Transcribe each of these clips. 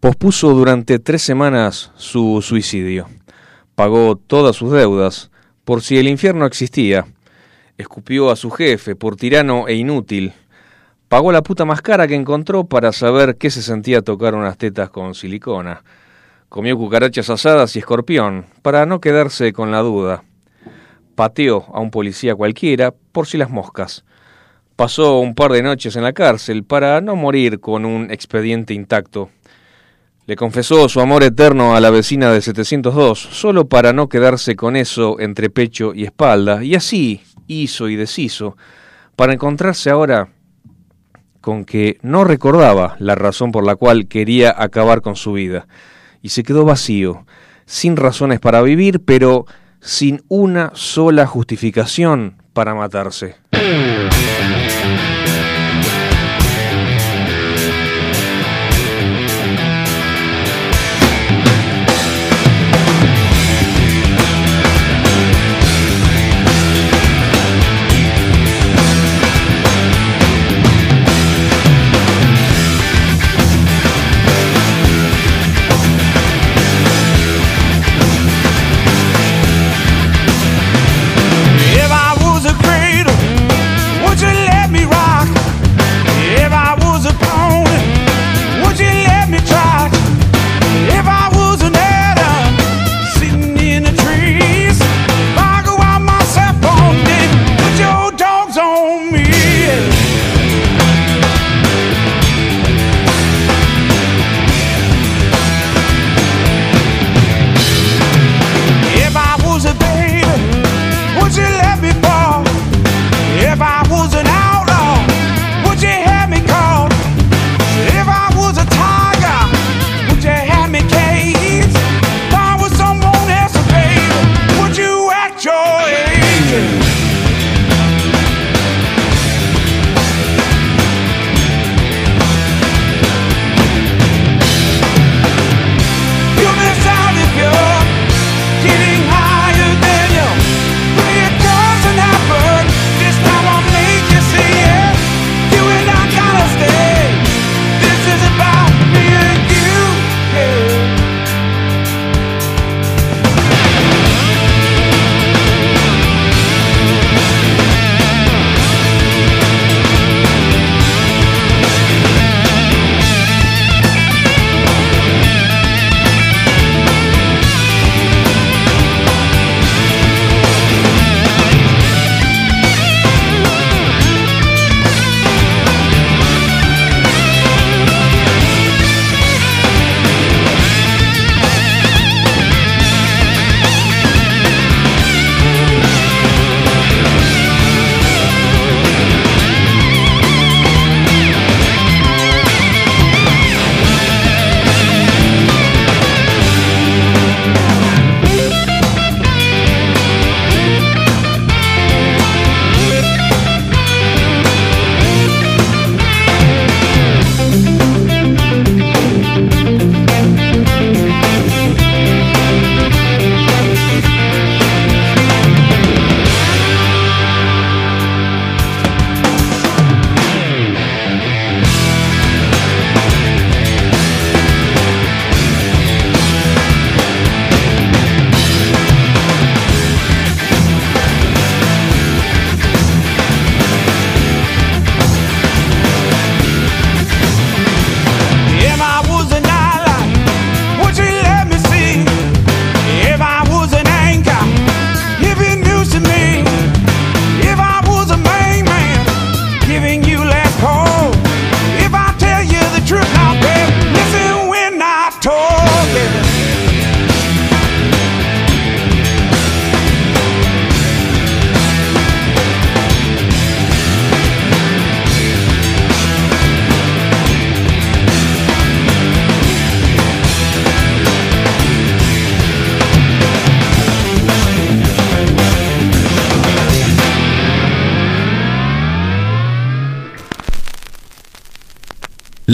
Pospuso durante tres semanas su suicidio. Pagó todas sus deudas, por si el infierno existía. Escupió a su jefe por tirano e inútil. Pagó la puta más cara que encontró para saber qué se sentía tocar unas tetas con silicona. Comió cucarachas asadas y escorpión, para no quedarse con la duda. Pateó a un policía cualquiera por si las moscas. Pasó un par de noches en la cárcel para no morir con un expediente intacto. Le confesó su amor eterno a la vecina de 702, solo para no quedarse con eso entre pecho y espalda, y así hizo y deshizo, para encontrarse ahora con que no recordaba la razón por la cual quería acabar con su vida, y se quedó vacío, sin razones para vivir, pero sin una sola justificación para matarse.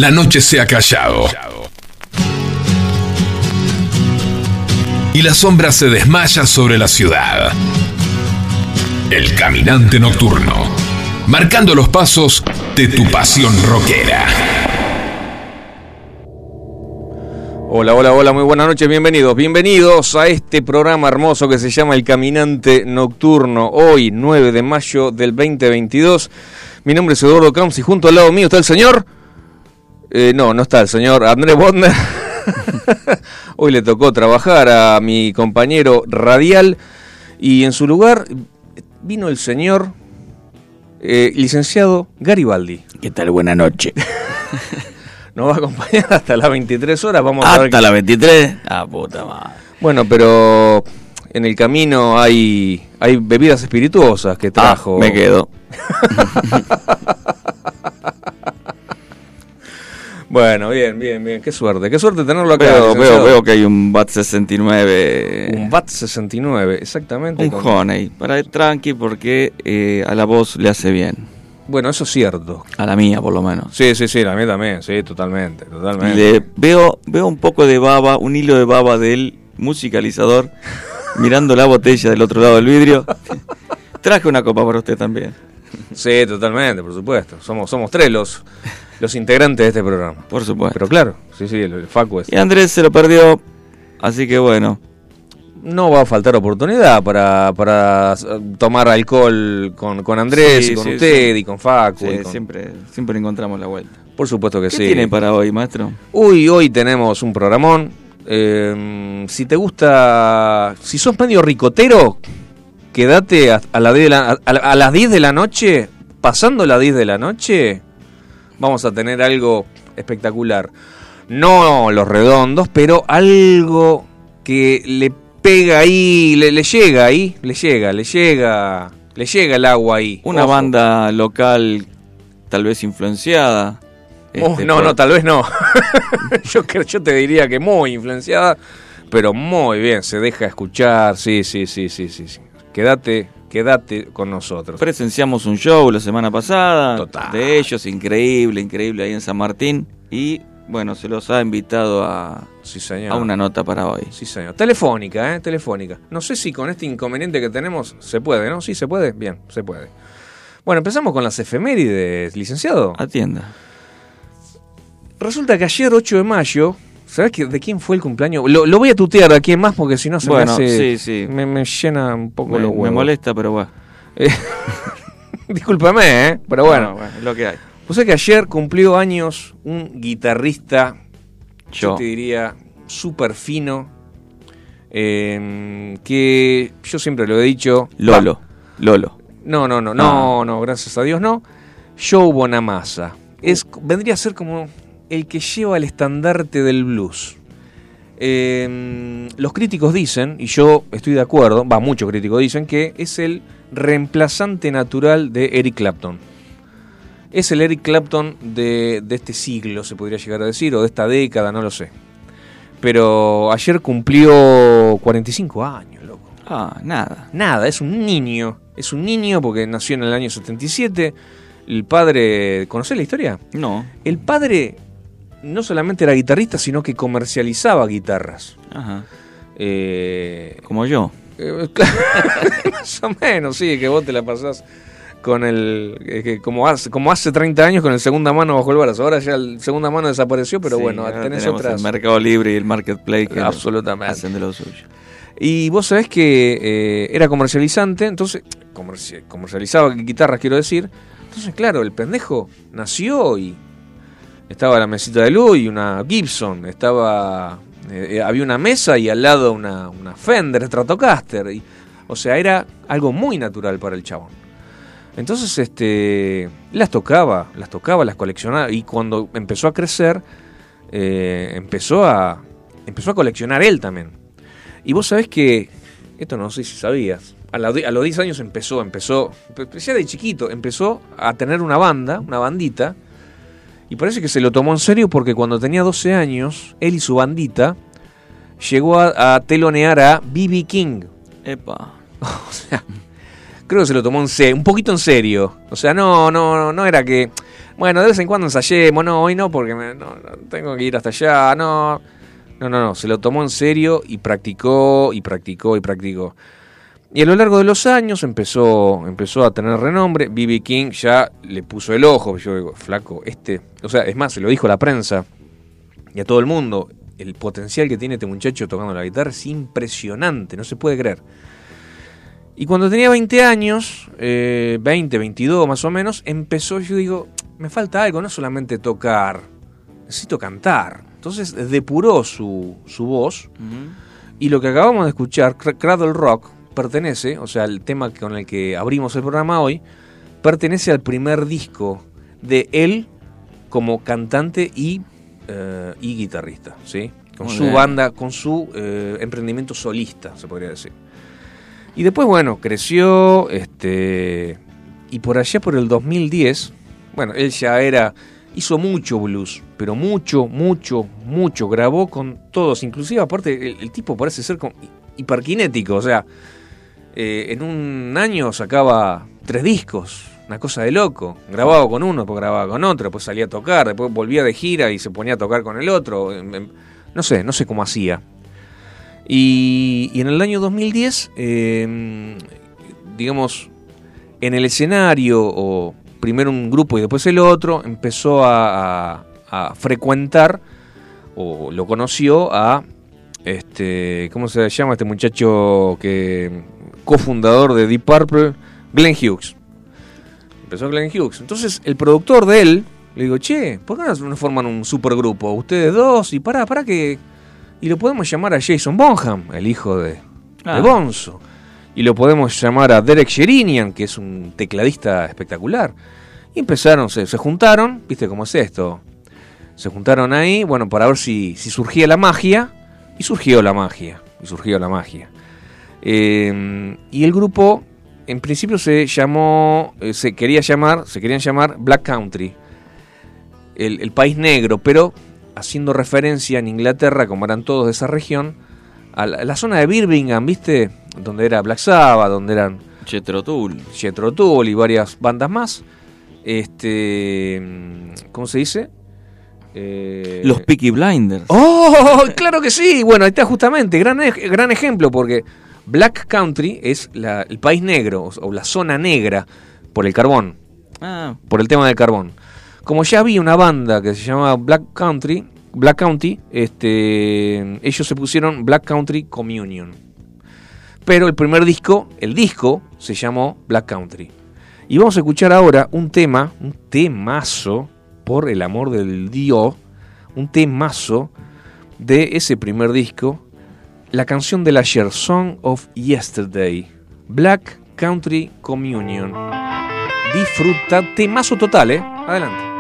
La noche se ha callado. Y la sombra se desmaya sobre la ciudad. El caminante nocturno, marcando los pasos de tu pasión rockera. Hola, hola, hola, muy buenas noches, bienvenidos, bienvenidos a este programa hermoso que se llama El Caminante Nocturno, hoy 9 de mayo del 2022. Mi nombre es Eduardo Camps y junto al lado mío está el señor... Eh, no, no está el señor Andrés Bodner. Hoy le tocó trabajar a mi compañero radial y en su lugar vino el señor eh, licenciado Garibaldi. ¿Qué tal? Buena noche. Nos va a acompañar hasta las 23 horas. Vamos ¿Hasta a ver las 23? Ah, puta madre. Bueno, pero en el camino hay, hay bebidas espirituosas que trajo. Ah, me quedo. Bueno, bien, bien, bien. Qué suerte. Qué suerte tenerlo acá. Veo, veo, veo que hay un BAT 69. Un BAT 69, exactamente. Un con- honey. Para ir tranqui porque eh, a la voz le hace bien. Bueno, eso es cierto. A la mía, por lo menos. Sí, sí, sí, la mía también. Sí, totalmente, totalmente. Le veo, veo un poco de baba, un hilo de baba del musicalizador mirando la botella del otro lado del vidrio. Traje una copa para usted también. Sí, totalmente, por supuesto. Somos, somos tres los, los integrantes de este programa. Por supuesto. Pero claro, sí, sí, el, el Facu es. Y Andrés se lo perdió. Así que bueno. No va a faltar oportunidad para, para eh, tomar alcohol con, con Andrés, Sí, y con sí, usted sí. y con Facu. sí, y con- siempre, siempre encontramos la vuelta. Por supuesto que ¿Qué sí. tiene para hoy, maestro? Uy, hoy tenemos un programón. Eh, si te gusta, si sos medio ricotero, quédate a, a la 10 de la- a, a las 10 de la noche, pasando las 10 de la noche, vamos a tener algo espectacular. No los redondos, pero algo que le pega ahí, le, le llega ahí, le llega, le llega, le llega el agua ahí. Una Ojo. banda local tal vez influenciada. Oh, este, no, por- no, tal vez no. yo te diría que muy influenciada, pero muy bien, se deja escuchar, sí, sí, sí, sí, sí. sí. Quédate, quédate con nosotros. Presenciamos un show la semana pasada Total. de ellos, increíble, increíble ahí en San Martín. Y bueno, se los ha invitado a, Sí, señor. a una nota para hoy. Sí, señor. Telefónica, ¿eh? Telefónica. No sé si con este inconveniente que tenemos se puede, ¿no? Sí, se puede. Bien, se puede. Bueno, empezamos con las efemérides, licenciado. Atienda. Resulta que ayer, 8 de mayo, ¿sabes que, de quién fue el cumpleaños? Lo, lo voy a tutear de quién más porque si no se Bueno, me hace... sí, sí. Me, me llena un poco Me, los me huevos. molesta, pero bueno. Eh, Discúlpame, ¿eh? Pero bueno. es lo que hay. Pues es que ayer cumplió años un guitarrista, yo, Yo. te diría, súper fino, eh, que yo siempre lo he dicho. Lolo. Lolo. No, no, no, no, no, gracias a Dios no. Joe Bonamassa. Es, vendría a ser como el que lleva el estandarte del blues. Eh, los críticos dicen, y yo estoy de acuerdo, va, muchos críticos dicen que es el reemplazante natural de Eric Clapton. Es el Eric Clapton de, de este siglo, se podría llegar a decir, o de esta década, no lo sé. Pero ayer cumplió 45 años, loco. Ah, nada. Nada, es un niño. Es un niño porque nació en el año 77. El padre. ¿Conocés la historia? No. El padre no solamente era guitarrista, sino que comercializaba guitarras. Ajá. Eh, Como yo. eh, claro, más o menos, sí, que vos te la pasás con el. eh, que como, hace, como hace 30 años con el segunda mano bajo el brazo. Ahora ya el segunda mano desapareció, pero Sí, bueno, tenés otras. El Mercado Libre y el Marketplace que Absolutamente. hacen de lo suyo. Y vos sabés que eh, era comercializante, entonces comerci- comercializaba guitarras, quiero decir. Entonces, claro, el pendejo nació y estaba la mesita de luz y una Gibson, estaba eh, había una mesa y al lado una, una Fender Stratocaster. Y, o sea, era algo muy natural para el chabón. Entonces, este, las tocaba, las tocaba, las coleccionaba y cuando empezó a crecer, eh, empezó a empezó a coleccionar él también. Y vos sabés que, esto no sé si sabías, a, la- a los 10 años empezó, empezó, pe- ya de chiquito, empezó a tener una banda, una bandita, y parece que se lo tomó en serio porque cuando tenía 12 años, él y su bandita llegó a, a telonear a B.B. King. Epa. O sea, creo que se lo tomó en serio, un poquito en serio. O sea, no, no, no era que. Bueno, de vez en cuando ensayemos, no, hoy no, porque no, tengo que ir hasta allá, no. No, no, no, se lo tomó en serio y practicó y practicó y practicó. Y a lo largo de los años empezó, empezó a tener renombre. B.B. King ya le puso el ojo. Yo digo, flaco, este. O sea, es más, se lo dijo a la prensa y a todo el mundo. El potencial que tiene este muchacho tocando la guitarra es impresionante, no se puede creer. Y cuando tenía 20 años, 20, 22 más o menos, empezó, yo digo, me falta algo, no solamente tocar, necesito cantar. Entonces depuró su, su voz y lo que acabamos de escuchar, Cradle Rock, pertenece, o sea, el tema con el que abrimos el programa hoy, pertenece al primer disco de él como cantante y, eh, y guitarrista, ¿sí? Con su banda, con su eh, emprendimiento solista, se podría decir. Y después, bueno, creció, este, y por allá por el 2010, bueno, él ya era, hizo mucho blues, pero mucho, mucho, mucho, grabó con todos, inclusive aparte el, tipo parece ser hiperkinético, o sea, eh, en un año sacaba tres discos, una cosa de loco, grababa con uno, después grababa con otro, después salía a tocar, después volvía de gira y se ponía a tocar con el otro, no sé, no sé cómo hacía. Y, en el año 2010, em, digamos, en el escenario, o primero un grupo y después el otro, empezó a, frecuentar, o lo conoció a, este, ¿cómo se llama este muchacho que cofundador de Deep Purple, Glenn Hughes? Empezó Glenn Hughes. Entonces el productor de él le digo, che, ¿por qué no forman un supergrupo? Ustedes dos, y para, para que y lo podemos llamar a Jason Bonham, el hijo de, ah. Bonzo. Y lo podemos llamar a Derek Sherinian, que es un tecladista espectacular. Y empezaron, se, juntaron, viste cómo es esto. Se juntaron ahí, bueno, para ver si, si surgía la magia. Y surgió la magia. Y surgió la magia. Em, y el grupo, en principio se llamó, eh, se quería llamar, se querían llamar Black Country. El, el país negro, pero haciendo referencia en Inglaterra, como eran todos de esa región, a la, zona de Birmingham, ¿viste? Donde era Black Sabbath, donde eran... Jethro Tull. Jethro Tull y varias bandas más. Este... ¿Cómo se dice? Eh, Los Peaky Blinders. ¡Oh! Claro que sí. Bueno, ahí está justamente. Gran, gran ejemplo porque Black Country es el país negro o la zona negra por el carbón. Ah. Por el tema del carbón como ya había una banda que se llamaba Black Country, Black County, este, ellos se pusieron Black Country Communion. Pero el primer disco, el disco, se llamó Black Country. Y vamos a escuchar ahora un tema, un temazo, por el amor del Dios, un temazo de ese primer disco, la canción del ayer, Song of Yesterday, Black Country Communion. Disfruta, temazo total, ¿eh? Adelante.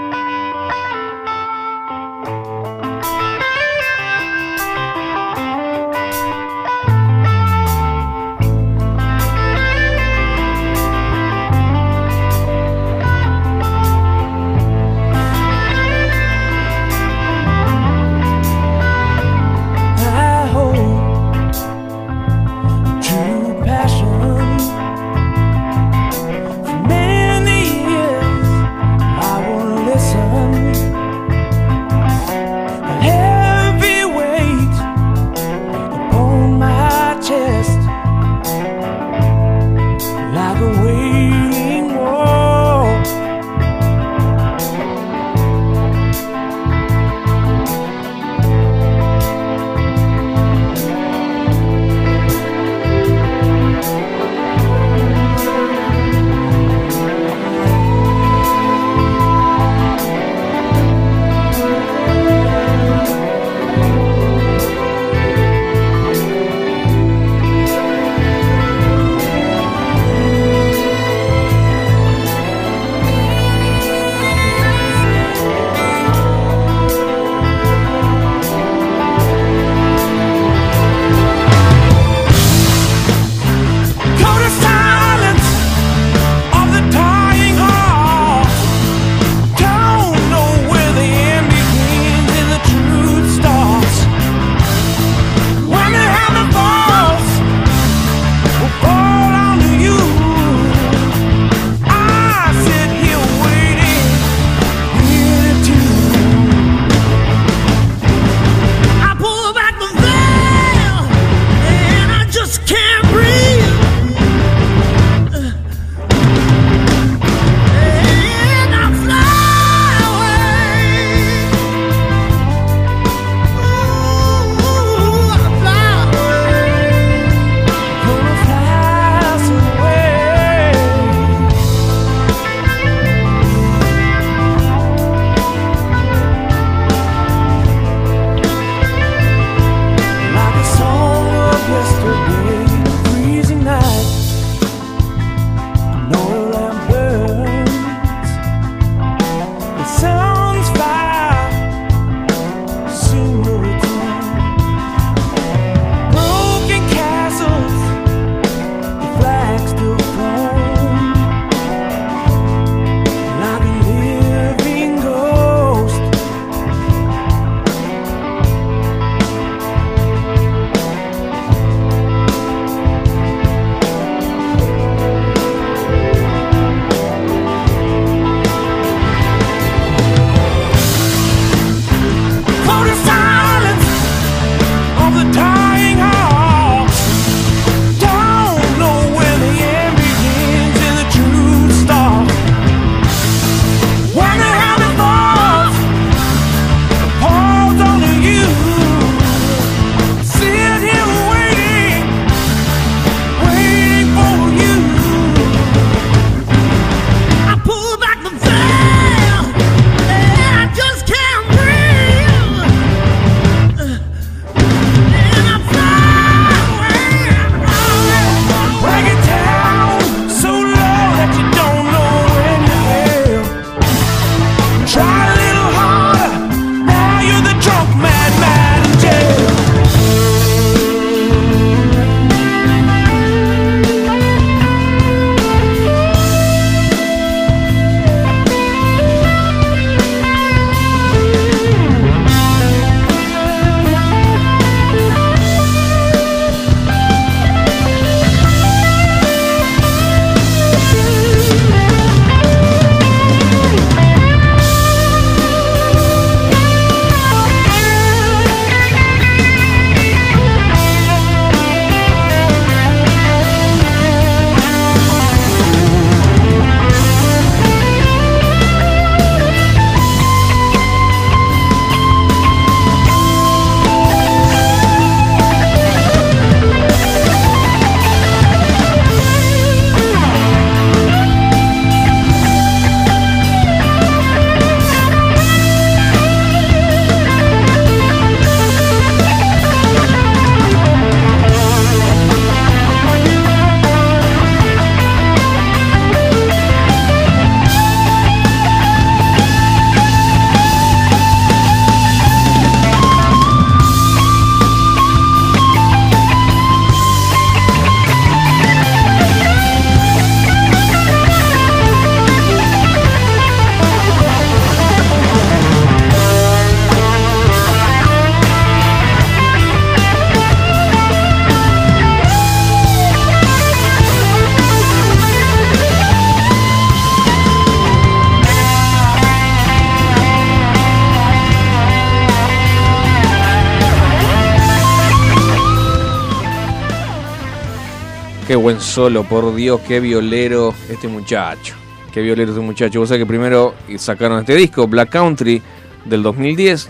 Buen solo, por Dios, qué violero este muchacho. Qué violero este muchacho. Vos sabés que primero sacaron este disco, Black Country, del 2010.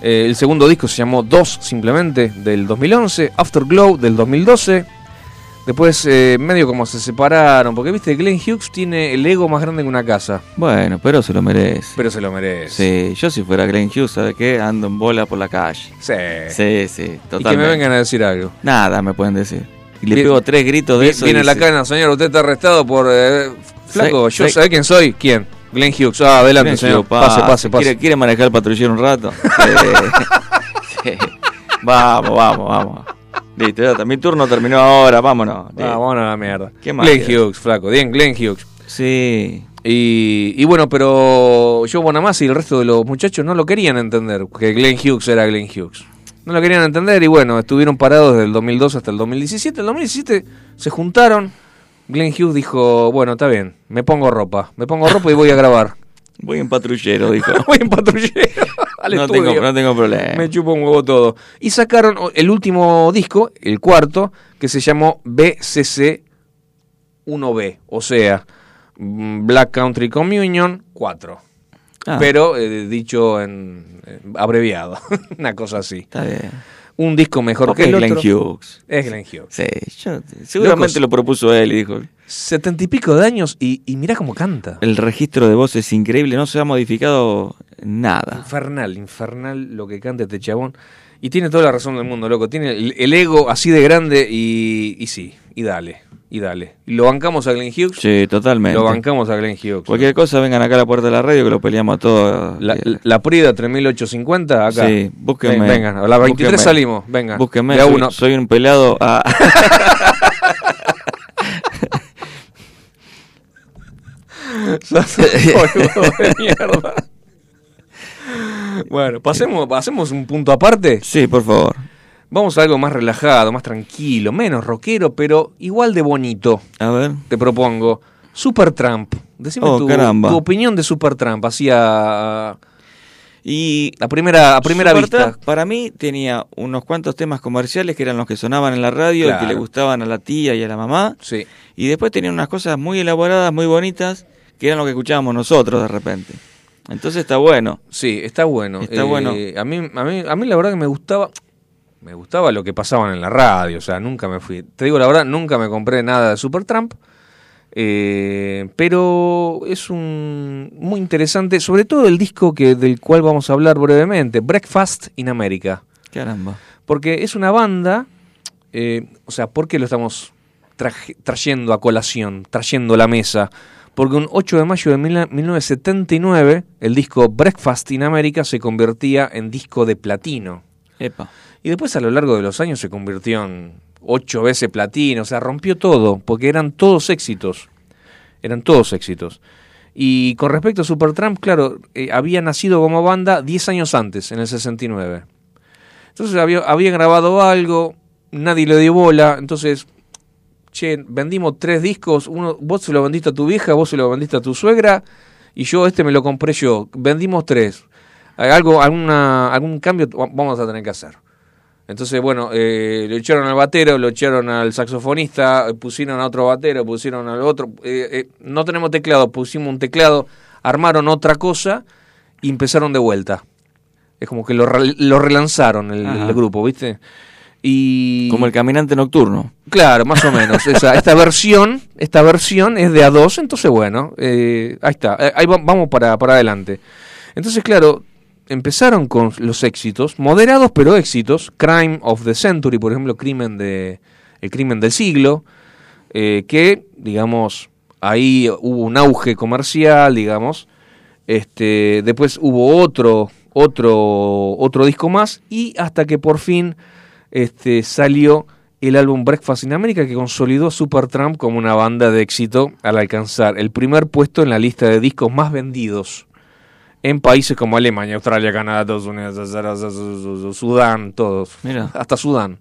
Eh, el segundo disco se llamó Dos, simplemente, del 2011. Afterglow, del 2012. Después, eh, medio como se separaron, porque viste, Glenn Hughes tiene el ego más grande que una casa. Bueno, pero se lo merece. Pero se lo merece. Sí, yo si fuera Glenn Hughes, ¿sabe qué? Ando en bola por la calle. Sí. Sí, sí, totalmente. Y que me vengan a decir algo. Nada me pueden decir. Y le pego tres gritos de eso. Viene la cana, señor, usted está arrestado por... Eh, flaco, ¿yo sabe quién soy? ¿Quién? Glenn Hughes. Ah, adelante, señor. pase, pase, pase. ¿Quiere, manejar el patrullero un rato? sí. Vamos, vamos, vamos. Listo, ya, mi turno terminó ahora, vámonos. Ah, vámonos a la mierda. ¿Qué más Glenn Hughes, flaco. Bien, Glenn Hughes. Sí. Y, y bueno, pero yo Bonamassa y el resto de los muchachos no lo querían entender, que Glenn Hughes era Glenn Hughes. No lo querían entender y bueno, estuvieron parados desde el 2002 hasta el 2017. En el 2017 se juntaron. Glenn Hughes dijo, bueno, está bien, me pongo ropa, me pongo ropa y voy a grabar. Voy en patrullero, dijo. voy en patrullero. no, tengo, no tengo problema. Me chupo un huevo todo. Y sacaron el último disco, el cuarto, que se llamó BCC 1B, o sea, mm, Black Country Communion 4. Ah. Pero eh, dicho en, abreviado, una cosa así. Está bien. Un disco mejor que el Glenn Hughes. Es Glenn Hughes. Sí, seguramente lo propuso él y dijo. Setenta y pico de años y, y mirá cómo canta. El registro de voz es increíble, no se ha modificado nada. Infernal, infernal lo que canta este chabón. Y tiene toda la razón del mundo, loco. Tiene el, ego así de grande y, y sí, y dale y dale. ¿Lo bancamos a Glenn Hughes? Sí, totalmente. Lo bancamos a Glenn Hughes. Cualquier cosa, vengan acá a la puerta de la radio que lo peleamos a todos. La, la Prida 3850, acá. Sí, búsquenme. Vengan, a las 23 salimos, vengan. Búsquenme, soy, uno. soy un pelado a... bueno, pasemos, pasemos un punto aparte. Sí, por favor. Vamos a algo más relajado, más tranquilo, menos rockero, pero igual de bonito. A ver. Te propongo. Super Trump. Decime oh, tu, tu, opinión de Super Trump. Hacía. Y la primera, a primera vista. para mí tenía unos cuantos temas comerciales que eran los que sonaban en la radio y que le gustaban a la tía y a la mamá. Sí. Y después tenía unas cosas muy elaboradas, muy bonitas, que eran lo que escuchábamos nosotros de repente. Entonces está bueno. Sí, está bueno. Está bueno. Eh, a mí, a mí, a mí la verdad que me gustaba me gustaba lo que pasaban en la radio, o sea, nunca me fui. Te digo la verdad, nunca me compré nada de Supertramp. Eh, pero es un muy interesante, sobre todo el disco que del cual vamos a hablar brevemente, Breakfast in America. Caramba. Porque es una banda, eh, o sea, ¿por qué lo estamos trayendo a colación, trayendo a la mesa? Porque un 8 de mayo de 1979 el disco Breakfast in America se convertía en disco de platino. Epa. Y después a lo largo de los años se convirtió en ocho veces platino, o sea, rompió todo, porque eran todos éxitos. Eran todos éxitos. Y con respecto a Supertramp, claro, eh, había nacido como banda 10 años antes, en el 69. Entonces había, había grabado algo, nadie le dio bola, entonces, che, vendimos tres discos, uno, vos se lo vendiste a tu vieja, vos se lo vendiste a tu suegra, y yo este me lo compré yo, vendimos tres. Algo, alguna, algún cambio vamos a tener que hacer. Entonces, bueno, eh, lo echaron al batero, lo echaron al saxofonista, pusieron a otro batero, pusieron al otro. Eh, eh, no tenemos teclado, pusimos un teclado, armaron otra cosa y empezaron de vuelta. Es como que lo, lo relanzaron el, grupo, ¿viste? Y... Como el caminante nocturno. Claro, más o menos. Esa, esta versión esta versión es de A2, entonces bueno, ahí está, ahí vamos para, para adelante. Entonces, claro, empezaron con los éxitos, moderados pero éxitos, Crime of the Century, por ejemplo, crimen de, el crimen del siglo, eh, que, digamos, ahí hubo un auge comercial, digamos, este, después hubo otro, otro, otro disco más, y hasta que por fin este, salió el álbum Breakfast in America que consolidó Supertramp como una banda de éxito al alcanzar el primer puesto en la lista de discos más vendidos en países como Alemania, Australia, Canadá, Estados Unidos, Sudán, todos, Mira. hasta Sudán.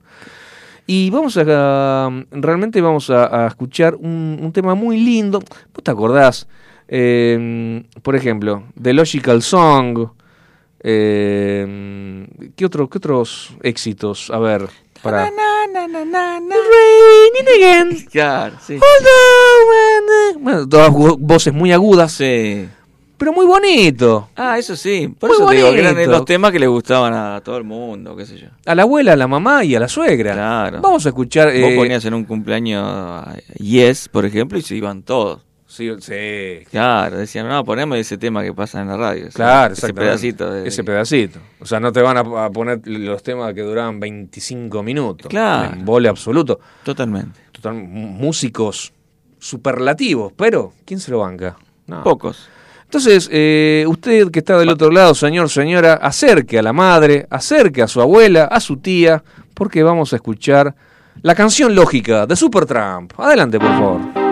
Y vamos a, realmente vamos a, escuchar un, tema muy lindo. ¿Vos te acordás? Em, por ejemplo, The Logical Song. Eh, ¿qué, otro, ¿Qué otros éxitos? A ver, para... again. Claro, sí. Bueno, todas voces muy agudas. Sí. Pero muy bonito. Ah, eso sí. Por eso te digo que eran de los temas que le gustaban a todo el mundo, qué sé yo. A la abuela, a la mamá y a la suegra. Claro. Vamos a escuchar. Vos eh, ponías en un cumpleaños Yes, por ejemplo, y se iban todos. Sí, sí. Claro, decían, no, ponemos ese tema que pasa en la radio. Claro, ese pedacito. Ese pedacito. O sea, no te van a poner los temas que duraban 25 minutos. Claro. En vole absoluto. Totalmente. Total, músicos superlativos, pero ¿quién se lo banca? Pocos. Entonces, eh, usted que está del otro lado, señor, señora, acerque a la madre, acerque a su abuela, a su tía, porque vamos a escuchar la canción lógica de Supertramp. Adelante, por favor.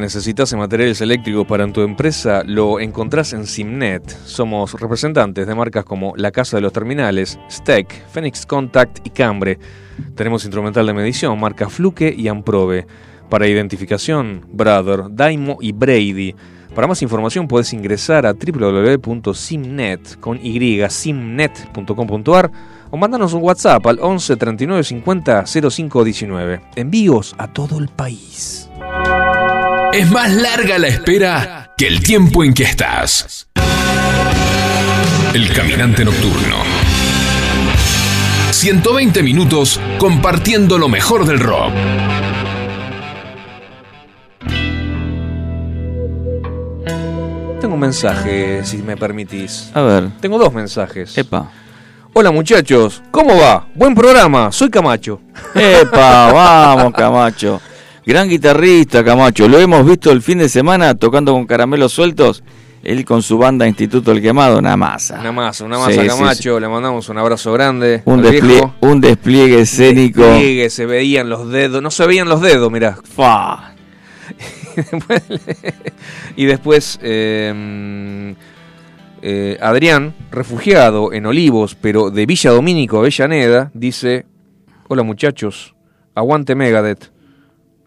Necesitas materiales eléctricos para tu empresa lo encontrás en Simnet. Somos representantes de marcas como La Casa de los Terminales, Steck, Phoenix Contact y Cambre. Tenemos instrumental de medición, marca Fluke y Amprobe. Para identificación, Brother, Daimo y Brady. Para más información puedes ingresar a www.simnet con o mandarnos un WhatsApp al 11 39 50 05 19. Envíos a todo el país. Es más larga la espera que el tiempo en que estás. El caminante nocturno. 120 minutos compartiendo lo mejor del rock. Tengo un mensaje, si me permitís. A ver. Tengo dos mensajes. Epa. Hola muchachos, ¿cómo va? Buen programa, soy Camacho. Epa, vamos, Camacho. Gran guitarrista, Camacho. Lo hemos visto el fin de semana tocando con caramelos sueltos. Él con su banda Instituto El Quemado, una masa. Una masa, una masa Sí, sí, Camacho. Le mandamos un abrazo grande. Un, despliegue, un despliegue escénico. Despliegue, se veían los dedos, no se veían los dedos, mirá. Fa. y después eh, eh, Adrián, refugiado en Olivos, pero de Villa Domínico, Avellaneda, dice, hola muchachos, aguante Megadeth.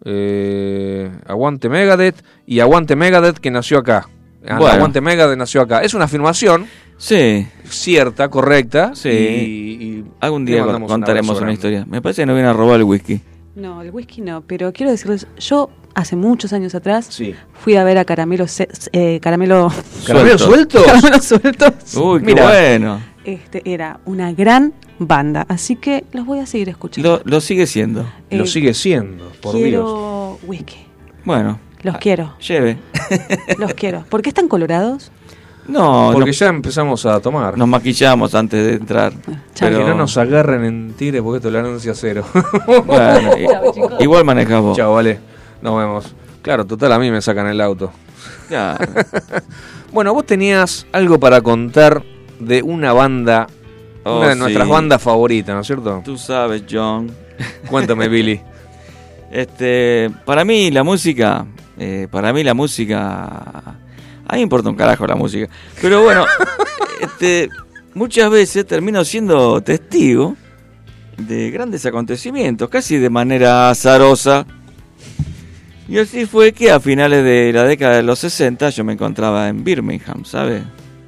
Eh, aguante Megadeth y aguante Megadeth que nació acá. Ah, Bueno. Aguante Megadeth nació acá. Es una afirmación Sí, cierta, correcta. Sí. y- y algún día contaremos una historia. Me parece que no viene a robar el whisky. No, el whisky no, pero quiero decirles, yo hace muchos años atrás Sí. fui a ver a Caramelo, eh, Caramelo, ¿Caramelo Suelto. suelto? Caramelo Sueltos. Uy, qué Mira. bueno. Este, era una gran banda, así que los voy a seguir escuchando. Lo, lo sigue siendo. Lo Eh, sigue siendo, por Dios. quiero whisky, Bueno, los quiero, lleve. los quiero. ¿Por qué están colorados? No, Porque no- ya empezamos a tomar. nos maquillamos antes de entrar. chao. Que Pero- no nos agarren en tigre porque tolerancia cero. Bueno, i- igual manejás vos. Chao, vale. Nos vemos. Claro, total, a mí me sacan el auto. Claro. Bueno, vos tenías algo para contar de una banda, Oh, una de sí. nuestras bandas favoritas, ¿no es cierto? Tú sabes, John. Cuéntame, Billy. Este, para mí la música, eh, para mí la música, a mí me importa un carajo la música, pero bueno, este, muchas veces termino siendo testigo de grandes acontecimientos, casi de manera azarosa. Y así fue que a finales de la década de los 60 yo me encontraba en Birmingham, ¿sabes?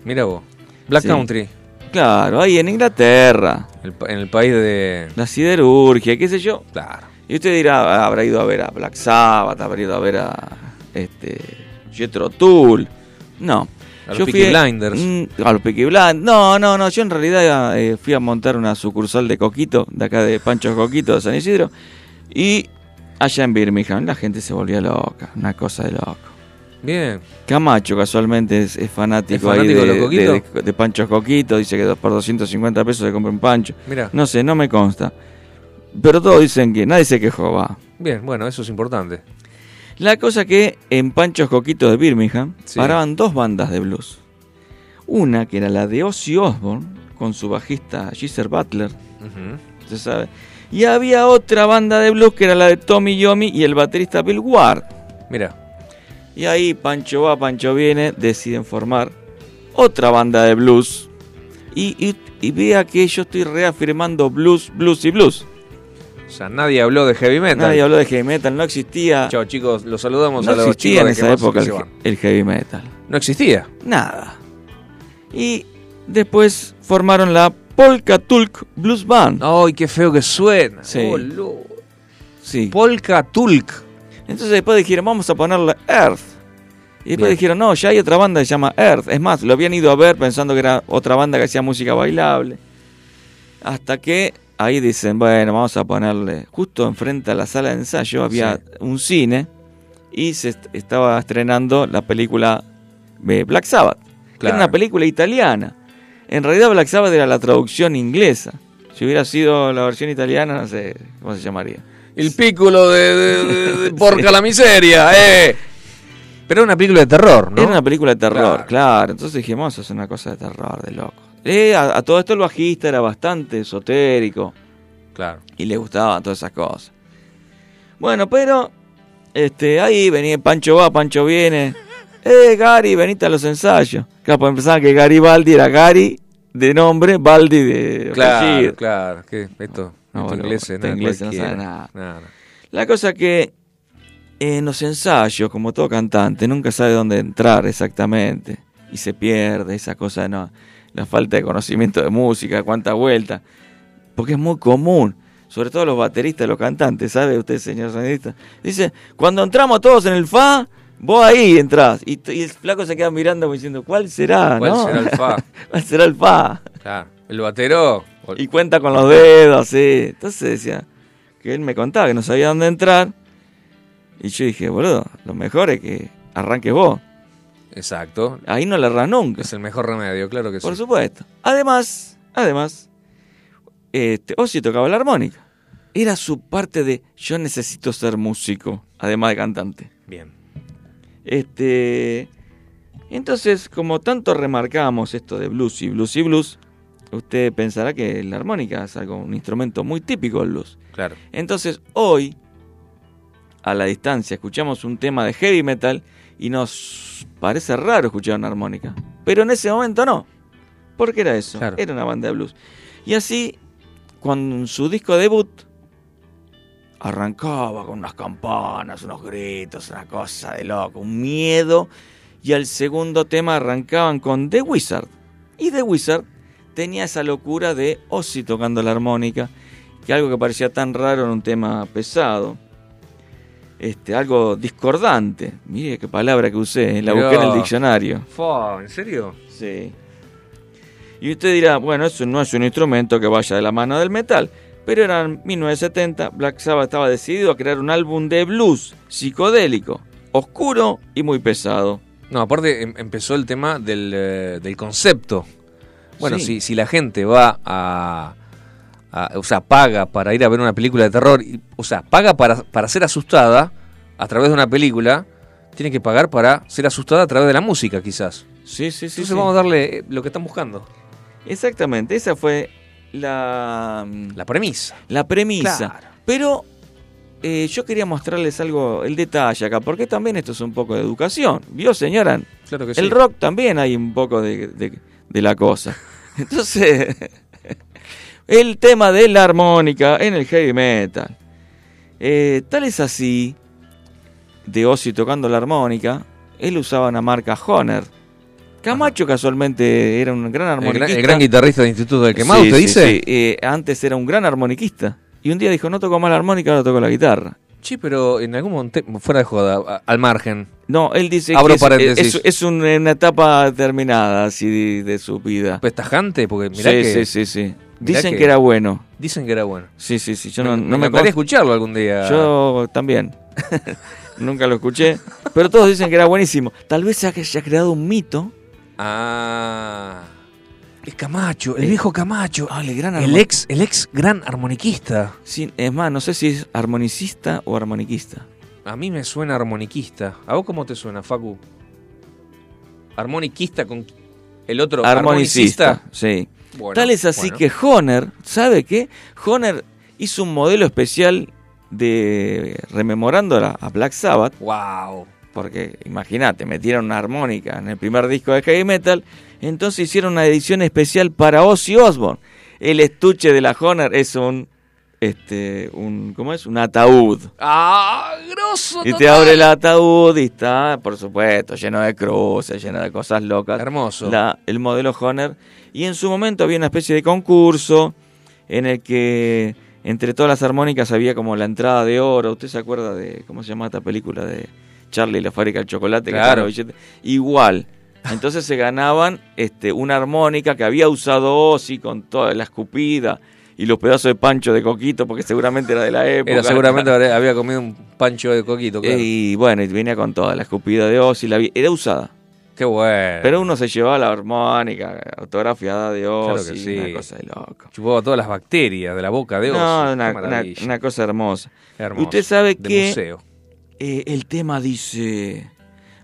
Mira vos. Black Sí. Country, Claro, ahí en Inglaterra, el en el país de... la siderurgia, qué sé yo. Claro. Y usted dirá, "Ah, habrá ido a ver a Black Sabbath, habrá ido a ver a este Jethro Tull. No. A los Peaky Blinders. Mm, a los Peaky Blinders. No, no, no. Yo en realidad eh, fui a montar una sucursal de Coquito, de acá de Pancho Coquito, de San Isidro. Y allá en Birmingham la gente se volvía loca. Una cosa de loco. Bien. Camacho casualmente es, es fanático, ¿Es ahí de, de de- de- de Pancho Coquito. Dice que por 250 pesos se compra un pancho. Mira. No sé, no me consta. Pero todos dicen que nadie se quejó, va. Bien, bueno, eso es importante. La cosa que en Panchos Coquitos de Birmingham Sí. paraban dos bandas de blues. Una que era la de Ozzy Osbourne con su bajista Geezer Butler, se sabe. Y había otra banda de blues que era la de Tommy Yomi y el baterista Bill Ward. Mira. Y ahí Pancho va, Pancho viene, deciden formar otra banda de blues. Y, y, y vea que yo estoy reafirmando blues, blues y blues. O sea, nadie habló de heavy metal. Nadie habló de heavy metal, no existía. Chao, chicos. Los saludamos No a los existía chicos en esa época el, heavy metal. No existía. Nada. Y después formaron la Polka Tulk Blues Band. ¡Ay, qué feo que suena! Sí. Oh. Polka Tulk. Entonces después dijeron, vamos a ponerle Earth. Y después Bien. dijeron, no, ya hay otra banda que se llama Earth. Es más, lo habían ido a ver pensando que era otra banda que hacía música bailable. Hasta que ahí dicen, bueno, vamos a ponerle, justo enfrente a la sala de ensayo había Sí. un cine y se est- estaba estrenando la película de Black Sabbath. que. Era una película italiana. En realidad Black Sabbath era la traducción inglesa. Si hubiera sido la versión italiana, no sé cómo se llamaría. El pículo de, de- de- de Porca la Miseria, eh. Pero era una película de terror, ¿no? Era una película de terror, Claro. claro. Entonces dijimos, eso es una cosa de terror, de loco. Eh, a, a todo esto el bajista era bastante esotérico Claro. y le gustaban todas esas cosas. Bueno, pero Este, ahí venía Pancho va, Pancho viene. Eh, Gary, venite a los ensayos. Claro, pues pensaban que Garibaldi era Gary de nombre, Baldi de Claro, apellido. claro. Que esto, No, inglés, este no, inglés no cualquiera. sabe nada. No, no. La cosa que en los ensayos, como todo cantante, nunca sabe dónde entrar exactamente. Y se pierde esa cosa, no, la falta de conocimiento de música, cuánta vuelta. Porque es muy común, sobre todo los bateristas, los cantantes, ¿sabe usted, señor sonidista? Dice, cuando entramos todos en el fa, vos ahí entrás. Y, el flaco se queda mirando diciendo, ¿cuál será? ¿Cuál no? será el fa? ¿Cuál será el fa? Claro. El batero. Y cuenta con los dedos, sí. Entonces decía que él me contaba que no sabía dónde entrar. Y yo dije, boludo, lo mejor es que arranques vos. Exacto. Ahí no le erras nunca. Es el mejor remedio, claro que Por sí. supuesto. Además, además, este, Ozzy tocaba la armónica. Era su parte de yo necesito ser músico, además de cantante. Bien. Este, entonces, como tanto remarcamos esto de blues y blues y blues, usted pensará que la armónica es algo, un instrumento muy típico del blues. Claro. Entonces, hoy, a la distancia, escuchamos un tema de heavy metal y nos parece raro escuchar una armónica. Pero en ese momento no. ¿Por qué era eso? Claro. Era una banda de blues. Y así, con su disco debut, arrancaba con unas campanas, unos gritos, una cosa de loco, un miedo. Y al segundo tema arrancaban con The Wizard. Y The Wizard tenía esa locura de Ozzy tocando la armónica, que algo que parecía tan raro en un tema pesado. Este, algo discordante. Mire qué palabra que usé, la busqué en el diccionario. Fua, ¿En serio? Sí. Y usted dirá, bueno, eso no es un instrumento que vaya de la mano del metal. Pero era en 1970, Black Sabbath estaba decidido a crear un álbum de blues psicodélico, oscuro y muy pesado. No, aparte em- empezó el tema del, eh, del concepto. Bueno, Sí. si, si la gente va a, a- O sea, paga para ir a ver una película de terror, y- o sea, paga para, para ser asustada a través de una película, tiene que pagar para ser asustada a través de la música, quizás. Sí, sí, sí. Entonces sí. vamos a darle eh, lo que están buscando. Exactamente, esa fue la, La premisa. la premisa. Claro. Pero eh, yo quería mostrarles algo, el detalle acá, porque también esto es un poco de educación. ¿Vio, señora? Claro que sí. El rock también hay un poco de, de- de la cosa. Entonces, el tema de la armónica en el heavy metal. Eh, tal es así, de Ozzy tocando la armónica, él usaba una marca Honer. Camacho casualmente era un gran El gran, armoniquista. el gran guitarrista del Instituto del Quemado, Sí, ¿te sí, dice? sí. Eh, antes era un gran armoniquista. Y un día dijo, no toco más la armónica, ahora toco la guitarra. Sí, pero en algún momento, fuera de joda, al margen. No, él dice Abro que es, es- es un- una etapa terminada así de, de su vida. Pues tajante, porque mirá sí, que sí, sí, sí. Dicen que- que... era bueno. dicen que era bueno. Sí, sí, sí. Yo me, no, me no me consta- escucharlo algún día. Yo también. Nunca lo escuché. Pero todos dicen que era buenísimo. Tal vez se haya creado un mito. Ah. El Camacho, el Eh, viejo Camacho. Ah, el gran el armo- ex, el ex gran armoniquista. Sí, es más, no sé si es armonicista o armoniquista. A mí me suena armoniquista. ¿A vos cómo te suena, Facu? Armoniquista con el otro Armonicista, sí. Bueno, Tal es así bueno. que Honer, ¿sabe qué? Honer hizo un modelo especial de rememorando a Black Sabbath, Wow. Porque imagínate, metieron una armónica en el primer disco de heavy metal, entonces hicieron una edición especial para Ozzy Osbourne. El estuche de la Honer es un este un ¿cómo es? Un ataúd. Ah, grosso. Y te abre el ataúd y está, por supuesto, lleno de cruces, lleno de cosas locas. Hermoso. La- el modelo Honer. Y en su momento había una especie de concurso en el que entre todas las armónicas había como la entrada de oro. ¿Usted se acuerda de cómo se llama esta película de Charlie y la fábrica del chocolate? que Claro. billetes? Igual. Entonces se ganaban este, una armónica que había usado Ozzy con toda la escupida y los pedazos de pancho de coquito, porque seguramente era de la época. Era seguramente había comido un pancho de coquito, claro. Y bueno, y venía con toda la escupida de Ozzy, la era usada. Qué bueno. Pero uno se llevaba la armónica autografiada de Claro Ozzy, que sí. una cosa de loco. Chupaba todas las bacterias de la boca de Ozzy. No, una cosa hermosa. Hermoso. Usted sabe De que museo. Eh, el tema dice,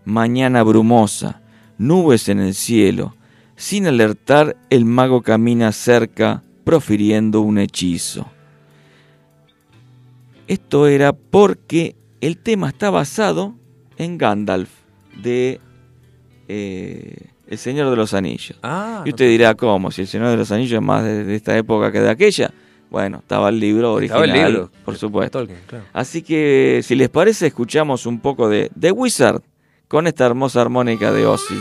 mañana brumosa, nubes en el cielo, sin alertar el mago camina cerca profiriendo un hechizo. Esto era porque el tema está basado en Gandalf de eh, El Señor de los Anillos. Ah, y usted dirá, ¿cómo? Si El Señor de los Anillos es más de, de esta época que de aquella. Bueno, estaba el libro Estaba original, el libro. por supuesto. Tolkien, claro. Así que, si les parece, escuchamos un poco de The Wizard con esta hermosa armónica de Ozzy.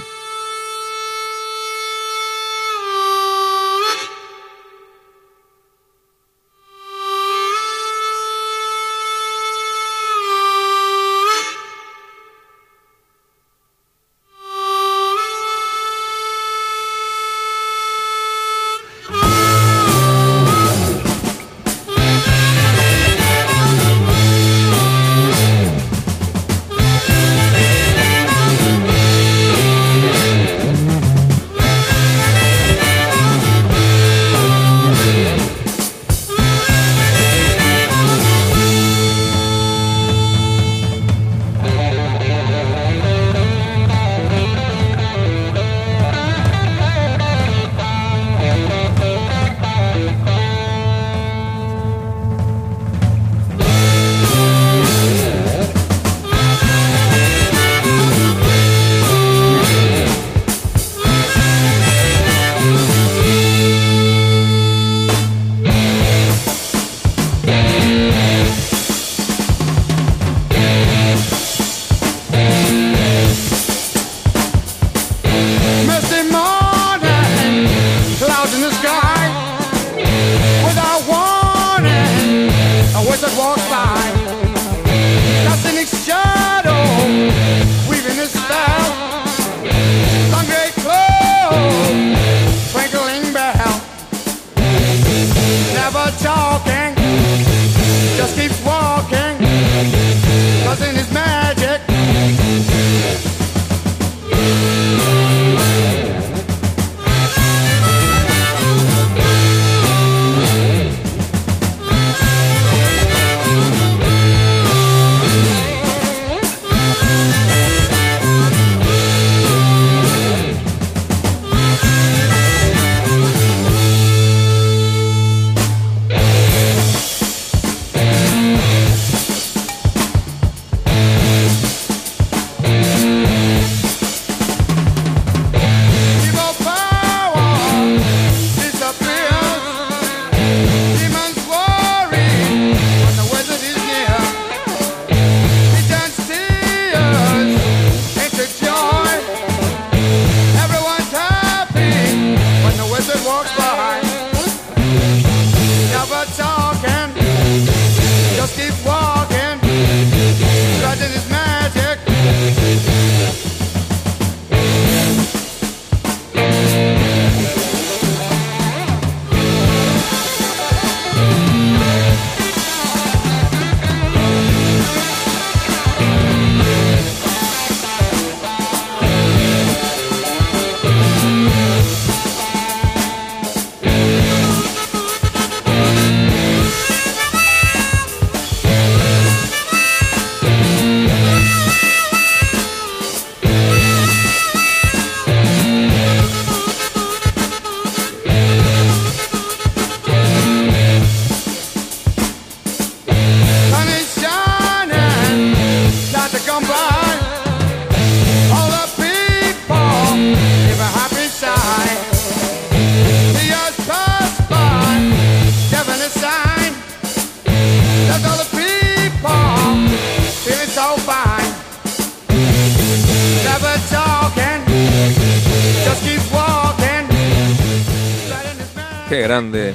Grande.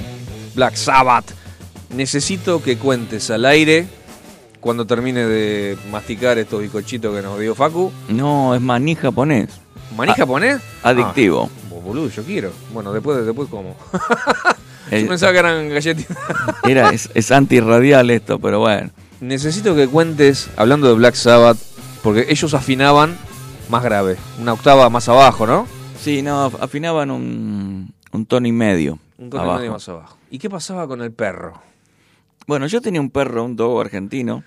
Black Sabbath. Necesito que cuentes al aire cuando termine de masticar estos bizcochitos que nos dio Facu. No, es maní japonés. ¿Maní japonés? Adictivo. Ah, boludo, yo quiero. Bueno, después, después como. Yo pensaba que eran galletitas. Era, es, es antirradial esto, pero bueno. Necesito que cuentes, hablando de Black Sabbath, porque ellos afinaban más grave, una octava más abajo, ¿no? Sí, no, afinaban un, un tono y medio. Un y abajo. medio más abajo. ¿Y qué pasaba con el perro? Bueno, yo tenía un perro, un dogo argentino,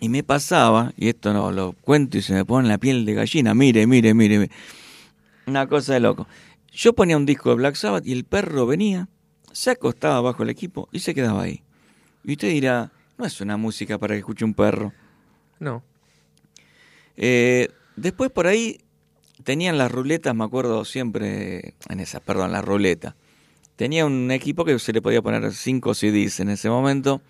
y me pasaba, y esto no lo cuento y se me pone la piel de gallina, mire, mire, mire, mire. una cosa de loco. Yo ponía un disco de Black Sabbath y el perro venía, se acostaba bajo el equipo y se quedaba ahí. Y usted dirá, no es una música para que escuche un perro. No. Eh, después por ahí tenían las ruletas, me acuerdo siempre, en esa, perdón, la ruleta. Tenía un equipo que se le podía poner cinco CDs en ese momento.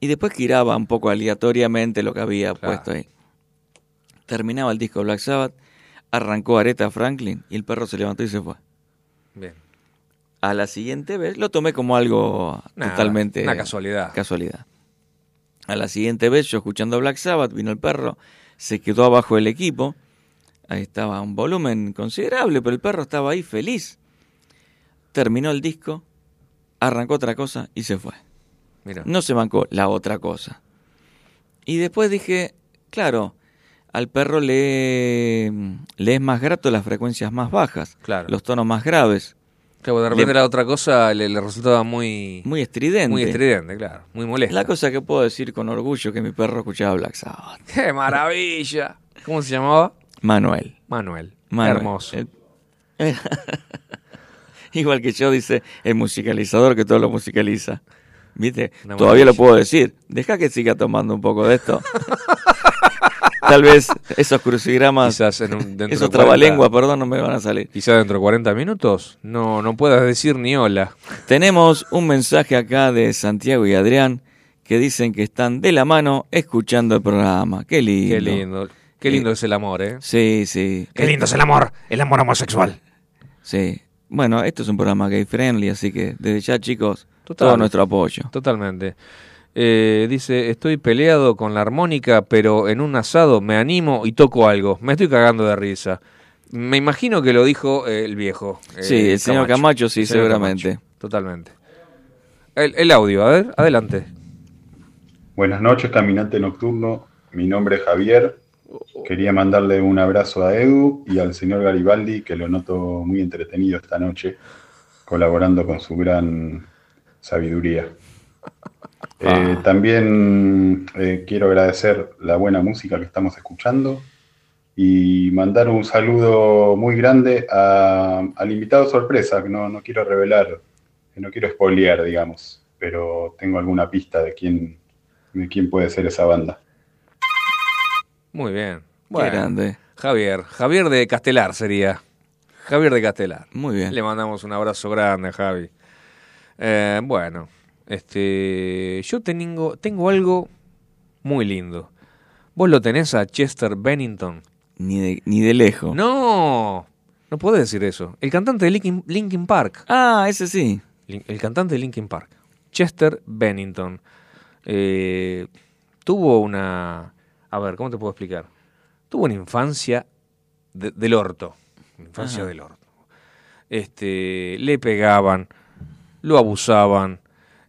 Y después giraba un poco aleatoriamente lo que había Claro. puesto ahí. Terminaba el disco Black Sabbath, arrancó Aretha Franklin y el perro se levantó y se fue. Bien. A la siguiente vez lo tomé como algo Nada, totalmente una casualidad. casualidad. A la siguiente vez yo escuchando Black Sabbath vino el perro, se quedó abajo del equipo. Ahí estaba un volumen considerable, pero el perro estaba ahí feliz. Terminó el disco, arrancó otra cosa y se fue. Mira. No se bancó la otra cosa. Y después dije, claro, al perro le, le es más grato las frecuencias más bajas, Claro. los tonos más graves, Claro, de repente Le- la otra cosa le, le resultaba muy, muy estridente. muy estridente, claro. Muy molesta. La cosa que puedo decir con orgullo que mi perro escuchaba Black Sabbath. ¡Qué maravilla! ¿Cómo se llamaba? Manuel. Manuel. Manuel. Hermoso. El- Igual que yo, dice el musicalizador que todo lo musicaliza. ¿Viste? Una Todavía lo puedo decir. Deja que siga tomando un poco de esto. Tal vez esos crucigramas, Quizás en un, dentro esos de 40 trabalenguas, perdón, no me van a salir. Quizás dentro de 40 minutos no, no puedas decir ni hola. Tenemos un mensaje acá de Santiago y Adrián que dicen que están de la mano escuchando el programa. Qué lindo. Qué lindo. Qué lindo es el amor, ¿eh? Sí, sí. Qué lindo es el amor. El amor homosexual. Sí. Bueno, esto es un programa gay friendly, así que desde ya, chicos, Total. todo nuestro apoyo. Totalmente. Eh, dice, estoy peleado con la armónica, pero en un asado me animo y toco algo. Me estoy cagando de risa. Me imagino que lo dijo eh, el viejo. eh, Sí, el señor Camacho, sí, El señor seguramente. Camacho. Totalmente. El, el audio, a ver, adelante. Buenas noches, caminante nocturno. Mi nombre es Javier. Quería mandarle un abrazo a Edu y al señor Garibaldi, que lo noto muy entretenido esta noche, colaborando con su gran sabiduría. Eh, también eh, quiero agradecer la buena música que estamos escuchando y mandar un saludo muy grande a- al invitado sorpresa, que no, no quiero revelar, que no quiero spoilear, digamos, pero tengo alguna pista de quién, de quién puede ser esa banda. Muy bien. Qué Bueno, grande. Javier. Javier de Castelar sería. Javier de Castelar. Muy bien. Le mandamos un abrazo grande, Javi. Eh, bueno, este, yo tengo, tengo algo muy lindo. ¿Vos lo tenés a Chester Bennington? Ni de, ni de lejos. No, no podés decir eso. El cantante de Linkin, Linkin Park. Ah, ese sí. Lin- El cantante de Linkin Park. Chester Bennington. Eh, tuvo una... A ver, ¿cómo te puedo explicar? Tuvo una infancia de- del orto. Infancia Ajá. del orto. Este, le pegaban, lo abusaban,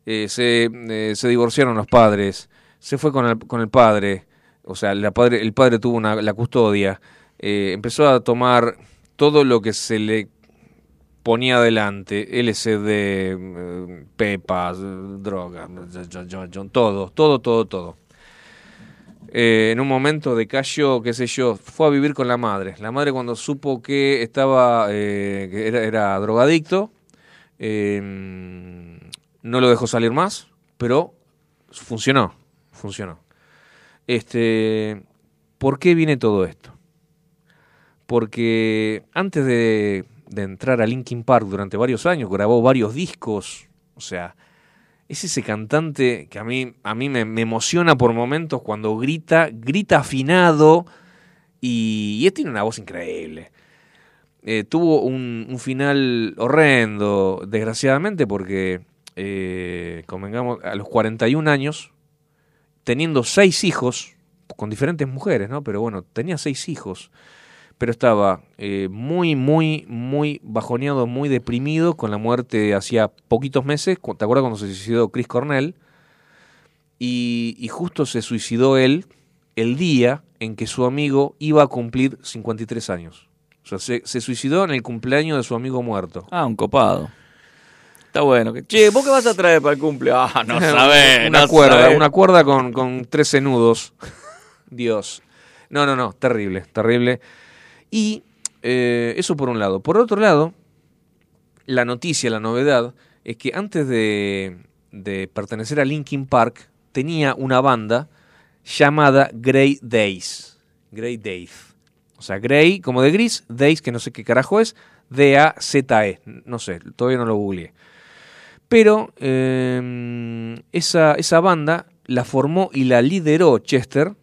eh, se, eh, se divorciaron los padres, se fue con el, con el padre, o sea, la padre, el padre tuvo una, la custodia, eh, empezó a tomar todo lo que se le ponía adelante, eh, pepas, drogas, todo, todo, todo, todo. Eh, en un momento decayó, qué sé yo, fue a vivir con la madre. La madre cuando supo que estaba, eh, que era, drogadicto, eh, no lo dejó salir más, pero funcionó, funcionó. Este, ¿Por qué viene todo esto? Porque antes de, de entrar a Linkin Park durante varios años, grabó varios discos, o sea, es ese cantante que a mí, a mí me, emociona por momentos cuando grita, grita afinado y, y tiene una voz increíble. Eh, tuvo un, un final horrendo, desgraciadamente, porque, eh, convengamos, a los 41 años, teniendo seis hijos, con diferentes mujeres, ¿no? Pero bueno, tenía seis hijos, pero estaba eh, muy, muy, muy bajoneado, muy deprimido con la muerte hacía poquitos meses. ¿Te acuerdas cuando se suicidó Chris Cornell? Y, y justo se suicidó él el día en que su amigo iba a cumplir 53 años. O sea, se, se suicidó en el cumpleaños de su amigo muerto. Ah, un copado. Está bueno. Che, ¿vos qué vas a traer para el cumple? Ah, no sabés. una no cuerda, sabés. una cuerda con, con 13 nudos. Dios. No, no, no, terrible, terrible. Y eh, eso por un lado. Por otro lado, la noticia, la novedad, es que antes de, de pertenecer a Linkin Park, tenía una banda llamada Grey Days. Grey Days. O sea, Grey como de gris, Days que no sé qué carajo es, D-A-Z-E. No sé, todavía no lo googleé. Pero eh, esa, esa banda la formó y la lideró Chester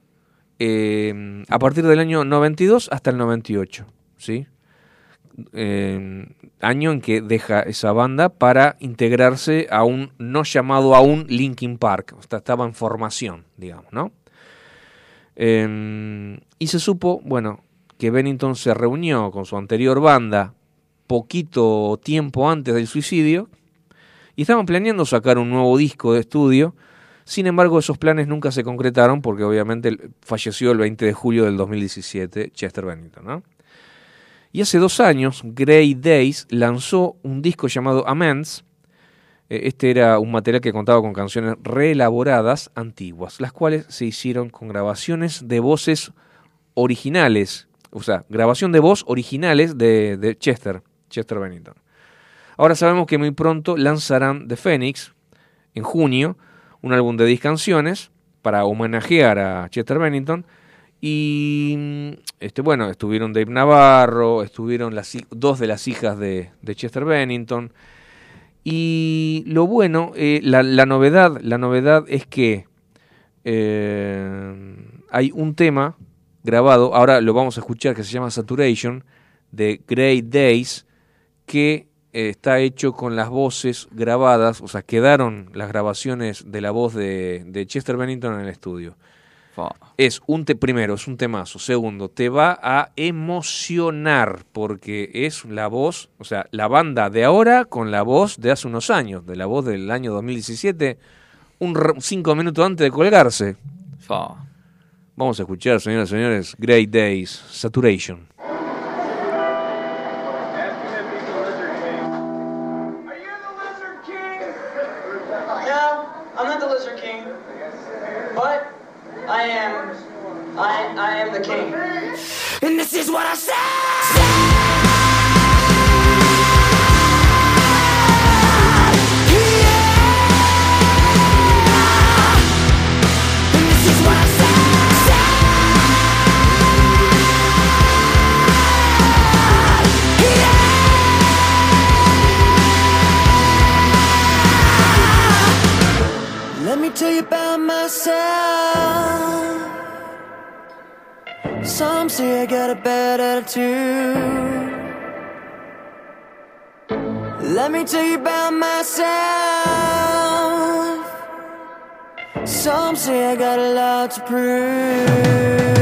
eh, a partir del año 92 hasta el 98. ¿sí? Eh, año en que deja esa banda para integrarse a un no llamado aún Linkin Park. Estaba en formación, digamos, ¿no? Eh, y se supo, bueno, que Bennington se reunió con su anterior banda poquito tiempo antes del suicidio y estaban planeando sacar un nuevo disco de estudio. Sin embargo, esos planes nunca se concretaron porque obviamente falleció el 20 de julio del 2017 Chester Bennington. Y hace dos años, Grey Days lanzó un disco llamado Amends. Eh, Este era un material que contaba con canciones reelaboradas antiguas, las cuales se hicieron con grabaciones de voces originales, o sea, grabación de voz originales de, de Chester, Chester Bennington. Ahora sabemos que muy pronto lanzarán The Phoenix, en junio, un álbum de 10 canciones para homenajear a Chester Bennington. Y este, bueno, estuvieron Dave Navarro, estuvieron las, dos de las hijas de, Chester Bennington. Y lo bueno, eh, la, novedad, la novedad es que eh, hay un tema grabado, ahora lo vamos a escuchar, que se llama Saturation, de Grey Days, que está hecho con las voces grabadas, o sea, quedaron las grabaciones de la voz de, de Chester Bennington en el estudio. Es un te primero, es un temazo. Segundo, te va a emocionar porque es la voz, o sea, la banda de ahora con la voz de hace unos años, de la voz del año 2017, un cinco minutos antes de colgarse. Vamos a escuchar, señoras y señores, Great Days, Saturation. I'm not the Lizard King. But I am. I I am the king. And this is what I say. Some say I got a bad attitude. Let me tell you about myself. Some say I got a lot to prove.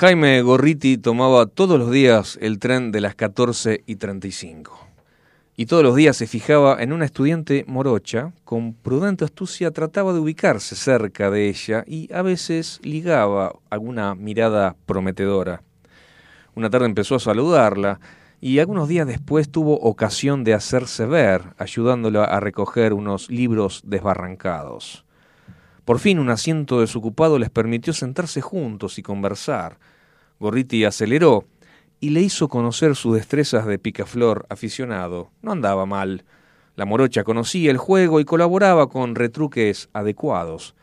Jaime Gorriti tomaba todos los días el tren de las 14 y 35. Y todos los días se fijaba en una estudiante morocha, con prudente astucia trataba de ubicarse cerca de ella y a veces ligaba alguna mirada prometedora. Una tarde empezó a saludarla y algunos días después tuvo ocasión de hacerse ver, ayudándola a recoger unos libros desbarrancados. Por fin un asiento desocupado les permitió sentarse juntos y conversar. Gorriti aceleró y le hizo conocer sus destrezas de picaflor aficionado. No andaba mal. La morocha conocía el juego y colaboraba con retruques adecuados.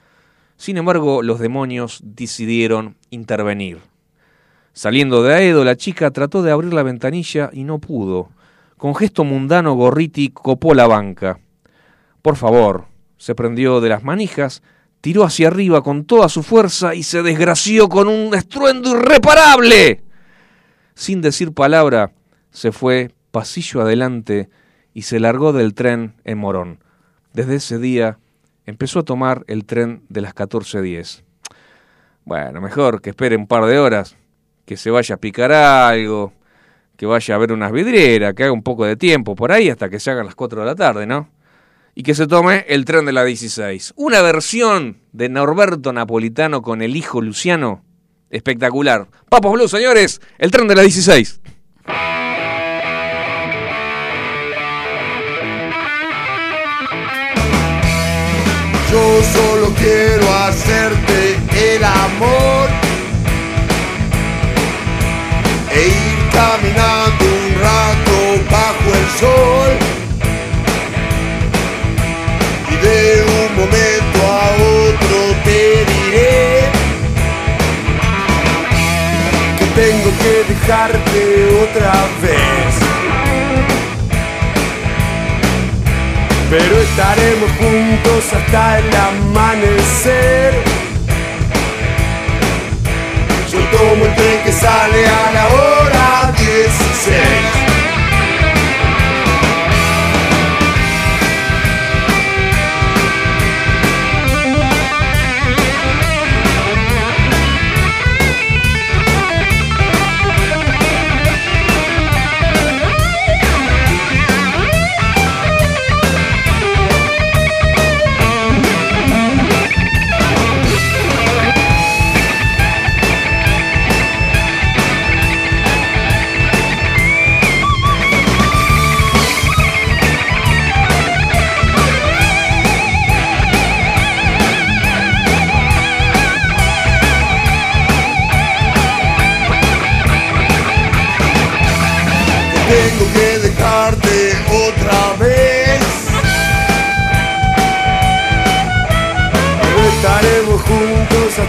Sin embargo, los demonios decidieron intervenir. Saliendo de Aedo, la chica trató de abrir la ventanilla y no pudo. Con gesto mundano, Gorriti copó la banca. Por favor, se prendió de las manijas tiró hacia arriba con toda su fuerza y se desgració con un estruendo irreparable. Sin decir palabra, se fue pasillo adelante y se largó del tren en Morón. Desde ese día empezó a tomar el tren de las 14.10. Bueno, mejor que espere un par de horas, que se vaya a picar algo, que vaya a ver unas vidrieras, que haga un poco de tiempo por ahí hasta que se hagan las 4 de la tarde, ¿no? Y que se tome el tren de la 16. Una versión de Norberto Napolitano con el hijo Luciano. Espectacular. Papos Blue, señores, el tren de la 16. Yo solo quiero hacerte el amor e ir caminando otra vez. Pero estaremos juntos hasta el amanecer. Yo tomo el tren que sale a la hora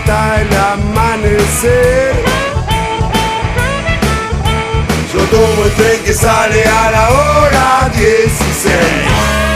hasta el amanecer. Yo tomo el tren que sale a la hora 16.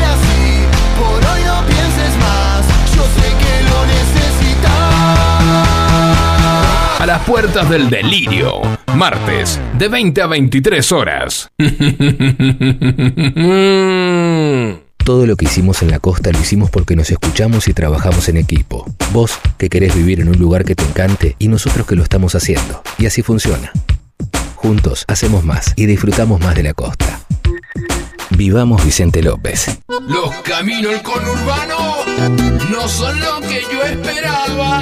A las puertas del delirio, martes, de 20 a 23 horas. Todo lo que hicimos en la costa lo hicimos porque nos escuchamos y trabajamos en equipo. Vos que querés vivir en un lugar que te encante y nosotros que lo estamos haciendo. Y así funciona. Juntos hacemos más y disfrutamos más de la costa. Vivamos Vicente López. Los caminos conurbano no son lo que yo esperaba,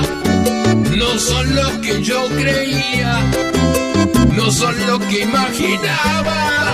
no son lo que yo creía, no son lo que imaginaba.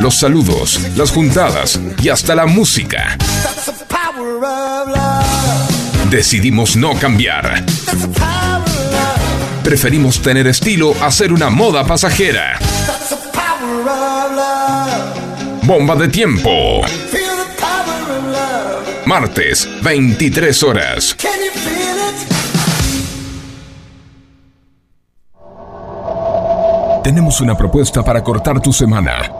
Los saludos, las juntadas y hasta la música. Decidimos no cambiar. Preferimos tener estilo a ser una moda pasajera. Bomba de tiempo. Martes, 23 horas. Tenemos una propuesta para cortar tu semana.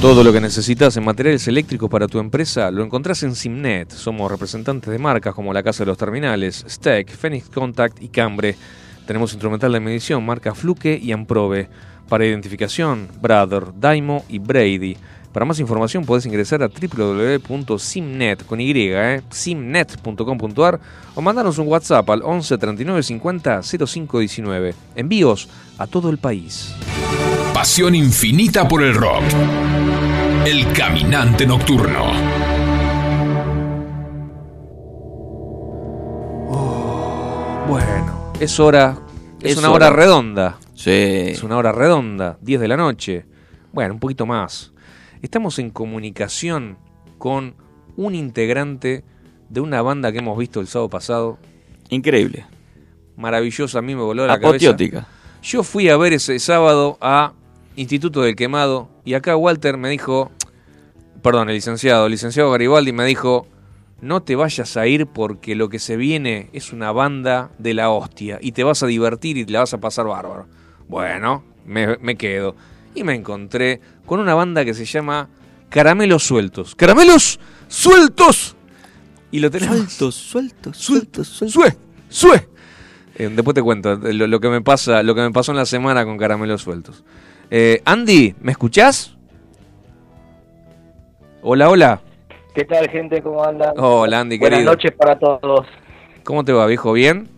Todo lo que necesitas en materiales eléctricos para tu empresa lo encontrás en Simnet. Somos representantes de marcas como la Casa de los Terminales, Steck, Phoenix Contact y Cambre. Tenemos instrumental de medición marca Fluke y Amprobe. Para identificación, Brother, Daimo y Brady. Para más información podés ingresar a www.simnet con y, eh, simnet.com.ar o mandarnos un WhatsApp al 11 39 50 05 19. Envíos a todo el país. Pasión infinita por el rock. El caminante nocturno. Bueno, es hora. Es, Es una hora, hora. redonda. Sí. Es una hora redonda, 10 de la noche. Bueno, un poquito más. Estamos en comunicación con un integrante de una banda que hemos visto el sábado pasado. Increíble. Maravillosa, a mí me voló la Apoteótica. cabeza. Yo fui a ver ese sábado a Instituto del Quemado y acá Walter me dijo, perdón, el licenciado, el licenciado Garibaldi me dijo, no te vayas a ir porque lo que se viene es una banda de la hostia y te vas a divertir y te la vas a pasar bárbaro. Bueno, me, me quedo. Y me encontré con una banda que se llama Caramelos Sueltos. ¡Caramelos Sueltos! Y lo tenemos... Sueltos, sueltos, sueltos, sueltos. ¡Sue! ¡Sue! Eh, después te cuento lo, lo que me pasa, lo que me pasó en la semana con Caramelos Sueltos. Eh, Andy, ¿me escuchás? Hola, hola. ¿Qué tal, gente? ¿Cómo andan? Hola, Andy, Buenas querido. noches para todos. ¿Cómo te va, viejo? ¿Bien?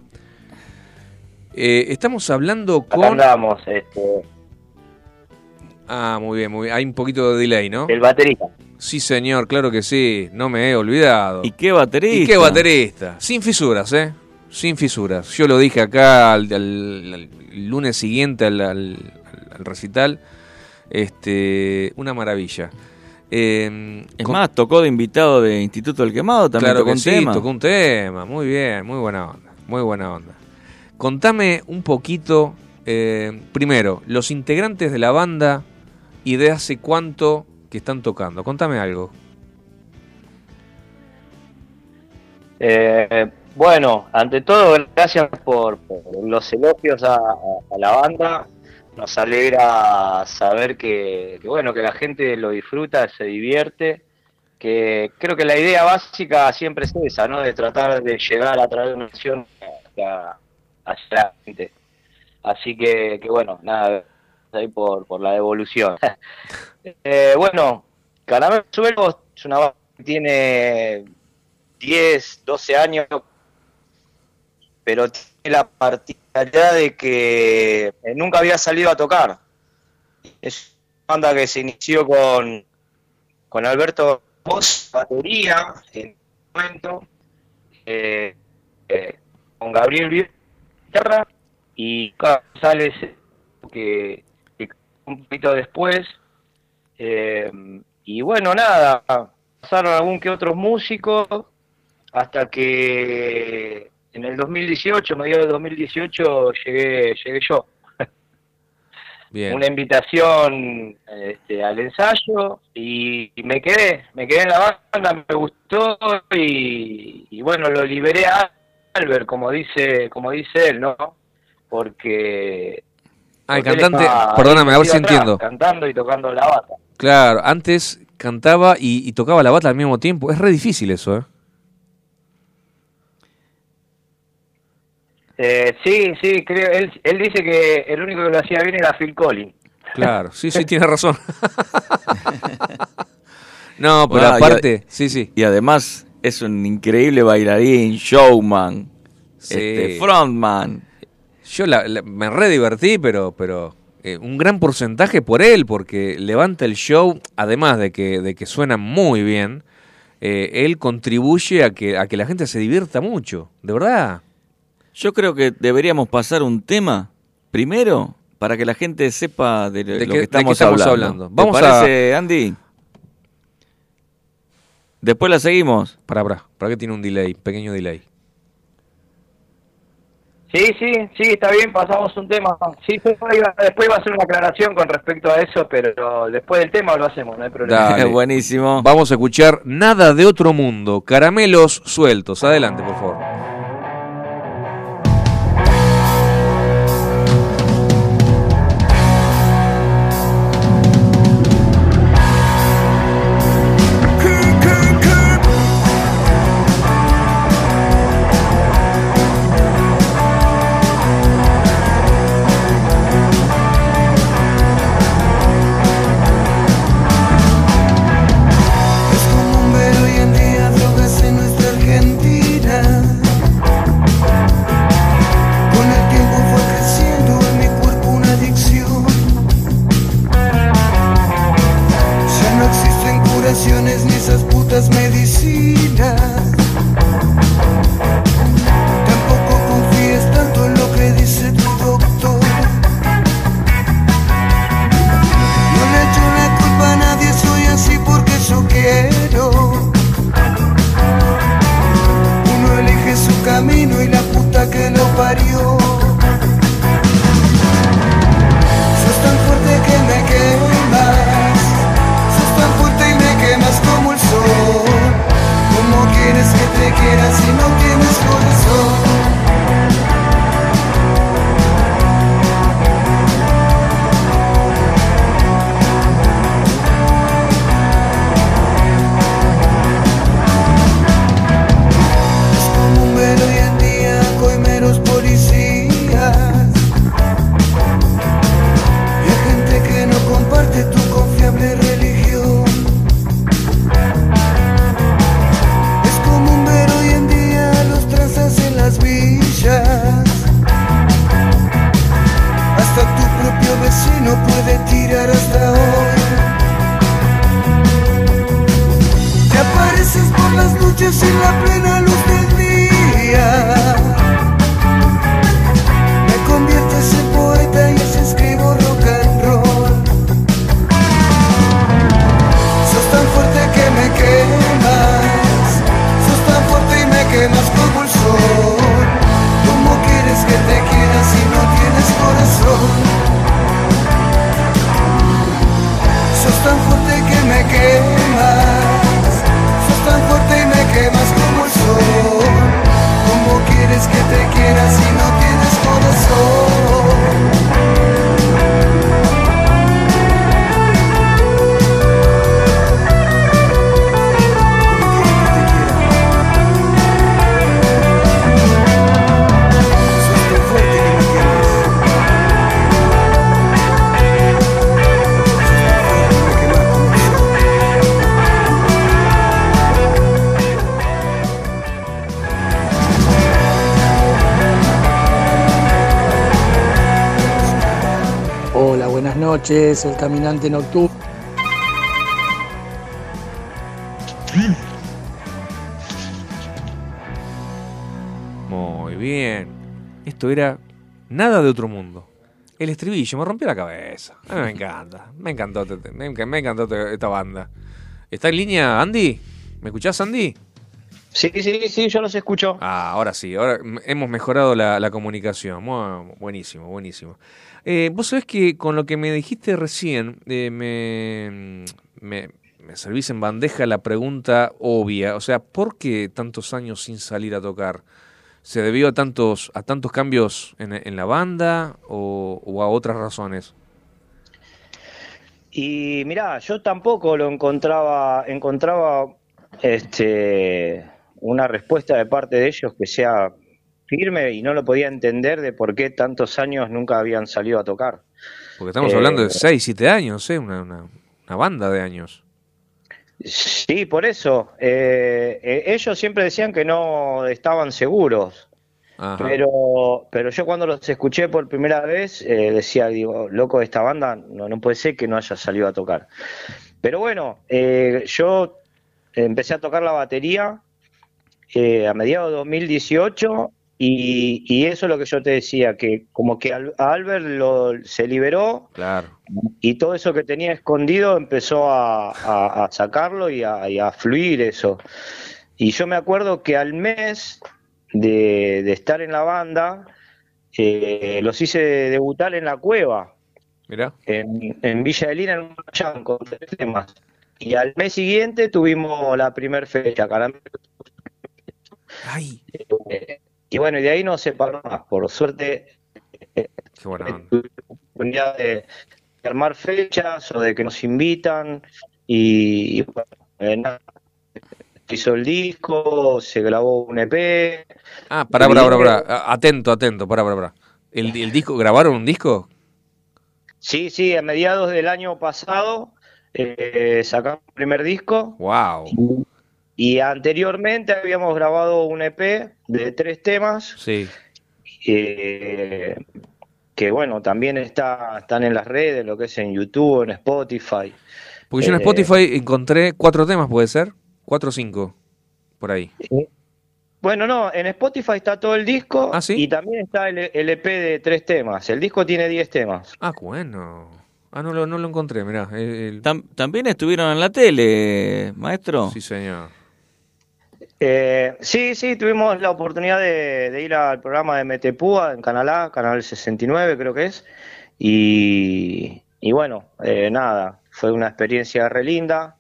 Eh, estamos hablando con... andamos. Este, Ah, muy bien, muy bien. Hay un poquito de delay, ¿no? El baterista. Sí, señor, claro que sí. No me he olvidado. ¿Y qué baterista? ¿Y qué baterista? Sin fisuras, ¿eh? Sin fisuras. Yo lo dije acá al, al- al lunes siguiente al, al- al recital. Este, una maravilla. Eh, Es con- más, tocó de invitado de Instituto del Quemado, también claro tocó que un sí, tema. tocó un tema. Muy bien, muy buena onda. Muy buena onda. Contame un poquito, eh, primero, los integrantes de la banda y de hace cuánto que están tocando. Contame algo. Eh, bueno, ante todo, gracias por, los elogios a, la banda. Nos alegra saber que, que, bueno, que la gente lo disfruta, se divierte. Que creo que la idea básica siempre es esa, ¿no? De tratar de llegar a través de una acción hacia la gente. Así que, que bueno, nada, ahí por, por la devolución. Eh, bueno, Caramelo Suelo es una banda que tiene 10, 12 años, pero tiene la particularidad de que eh, nunca había salido a tocar. Es una banda que se inició con, con Alberto Voz, batería, en un momento, eh, eh, con Gabriel Vier, guitarra, y González, que un poquito después. Eh, y bueno, nada, pasaron algún que otros músicos hasta que en el 2018, mediados del 2018, llegué, llegué yo. Bien. Una invitación este, al ensayo y, y me quedé, me quedé en la banda, me gustó y, y bueno, lo liberé a Albert, como dice, como dice él, ¿no? Porque... Ah, el cantante, estaba perdóname, a ver si entiendo. Cantando y tocando la bata. Claro, antes cantaba y, y tocaba la bata al mismo tiempo. Es re difícil eso, ¿eh? Eh, sí, sí, creo, él, él dice que el único que lo hacía bien era Phil Collins. Claro, sí, sí, tiene razón. no, pero Bueno, aparte, sí, sí. Y además es un increíble bailarín, showman, Sí. este, frontman. Yo la- la- me re divertí, pero, pero eh, un gran porcentaje por él, porque levanta el show, además de que, de que suena muy bien, eh, él contribuye a que, a que la gente se divierta mucho, de verdad. Yo creo que deberíamos pasar un tema primero para que la gente sepa de, lo- ¿De lo qué- que de estamos, hablando. hablando? ¿Te Vamos a- Andy? Después la seguimos. Para, para, para que tiene un delay, pequeño delay. Sí, sí, sí, está bien, pasamos un tema. Sí, después iba, después iba a hacer una aclaración con respecto a eso, pero después del tema lo hacemos, no hay problema. Dale. Buenísimo. Vamos a escuchar Nada de otro mundo, caramelos sueltos. Adelante, por favor. Noches, el caminante nocturno. Muy bien. Esto era nada de otro mundo. El estribillo me rompió la cabeza. A mí me encanta. Me encantó, este- me enca- me encantó esta banda. ¿Está en línea Andy? ¿Me escuchás Andy? Sí, sí, sí, yo los escucho. Ah, ahora sí, ahora hemos mejorado la, la comunicación. Mu- buenísimo, buenísimo. Eh, Vos sabés que con lo que me dijiste recién, eh, me, me, me servís en bandeja la pregunta obvia. O sea, ¿por qué tantos años sin salir a tocar? ¿Se debió a tantos, a tantos cambios en, en la banda o, o a otras razones? Y mirá, yo tampoco lo encontraba, encontraba este, una respuesta de parte de ellos que sea firme y no lo podía entender de por qué tantos años nunca habían salido a tocar. Porque estamos Eh, hablando de 6, 7 años, ¿eh? Una, una, una banda de años. Sí, por eso. eh, eh, ellos siempre decían que no estaban seguros. Ajá. Pero, pero yo cuando los escuché por primera vez eh, decía, digo, loco, esta banda no, no puede ser que no haya salido a tocar. Pero bueno, eh, yo empecé a tocar la batería eh, a mediados de 2018 y, y eso es lo que yo te decía, que como que a Albert lo, se liberó Claro. y todo eso que tenía escondido empezó a, a- a sacarlo y a, y a fluir eso. Y yo me acuerdo que al mes de, de estar en la banda, eh, los hice debutar en la cueva, Mirá. en, en Villa de Lina, en un jam con tres temas. Y al mes siguiente tuvimos la primer fecha, Caramelo. Eh, y bueno, y de ahí no se paró más. Por suerte, Qué buena onda. tuvimos la oportunidad de, de armar fechas o de que nos invitan. Y, y bueno, eh, nada, hizo el disco, se grabó un EP. Ah, pará, pará, pará, Atento, atento, pará, pará, pará. ¿El, el disco, ¿Grabaron un disco? Sí, sí, a mediados del año pasado eh, sacamos el primer disco. Wow. Y anteriormente habíamos grabado un EP de tres temas. Sí. eh, que bueno, también está, están en las redes, lo que es en YouTube, en Spotify. Porque yo en Eh, Spotify encontré cuatro temas, ¿puede ser? Cuatro o cinco, por ahí. Bueno, no, en Spotify está todo el disco y también está el, el EP de tres temas. El disco tiene 10 temas. Ah, bueno. Ah, no lo, no lo encontré, mirá. el- el- Tam- También estuvieron en la tele, maestro. Sí, señor. Eh, sí, sí, tuvimos la oportunidad de, de ir al programa de Metepúa en Canal A, Canal 69 creo que es. Y, y bueno, eh, nada, fue una experiencia re linda.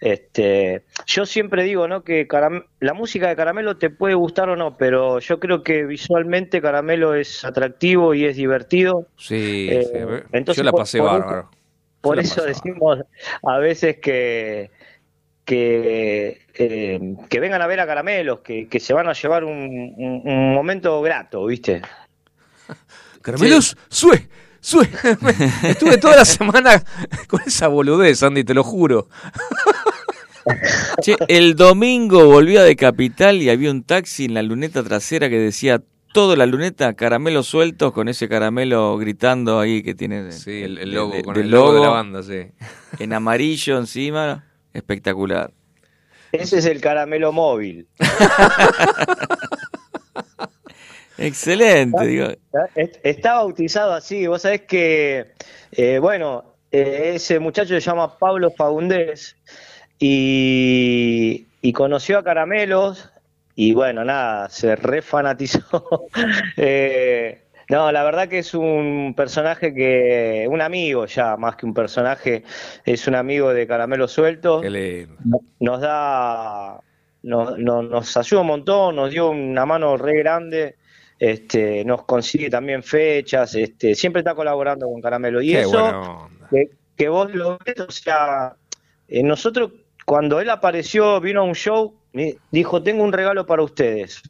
Este, yo siempre digo, ¿no? Que Caram- la música de Caramelo te puede gustar o no, pero yo creo que visualmente Caramelo es atractivo y es divertido. Sí, Eh, sí, entonces yo la pasé por bárbaro. Por eso decimos a veces que, que, eh, que vengan a ver a Caramelos, que, que se van a llevar un, un- un momento grato, ¿viste? Caramelos, sue, sue. Estuve toda la semana con esa boludez, Andy, te lo juro. Che, el domingo volvía de Capital y había un taxi en la luneta trasera que decía toda la luneta caramelos sueltos con ese caramelo gritando ahí que tiene Sí, el, logo, de- con el logo de la banda, sí. en amarillo encima, espectacular. Ese es el caramelo móvil. Excelente, digo. Es- Está bautizado así. Vos sabés que, eh, bueno, eh, ese muchacho se llama Pablo Faundés y, y conoció a Caramelos y bueno, nada, se refanatizó. Eh, no, la verdad que es un personaje que, un amigo ya, más que un personaje, es un amigo de Caramelos Sueltos. Nos da, nos, nos, nos ayuda un montón, nos dio una mano re grande. Este, nos consigue también fechas, este, siempre está colaborando con Caramelo. Y Qué eso, que, que vos lo ves, o sea, eh, nosotros, cuando él apareció, vino a un show, dijo, tengo un regalo para ustedes.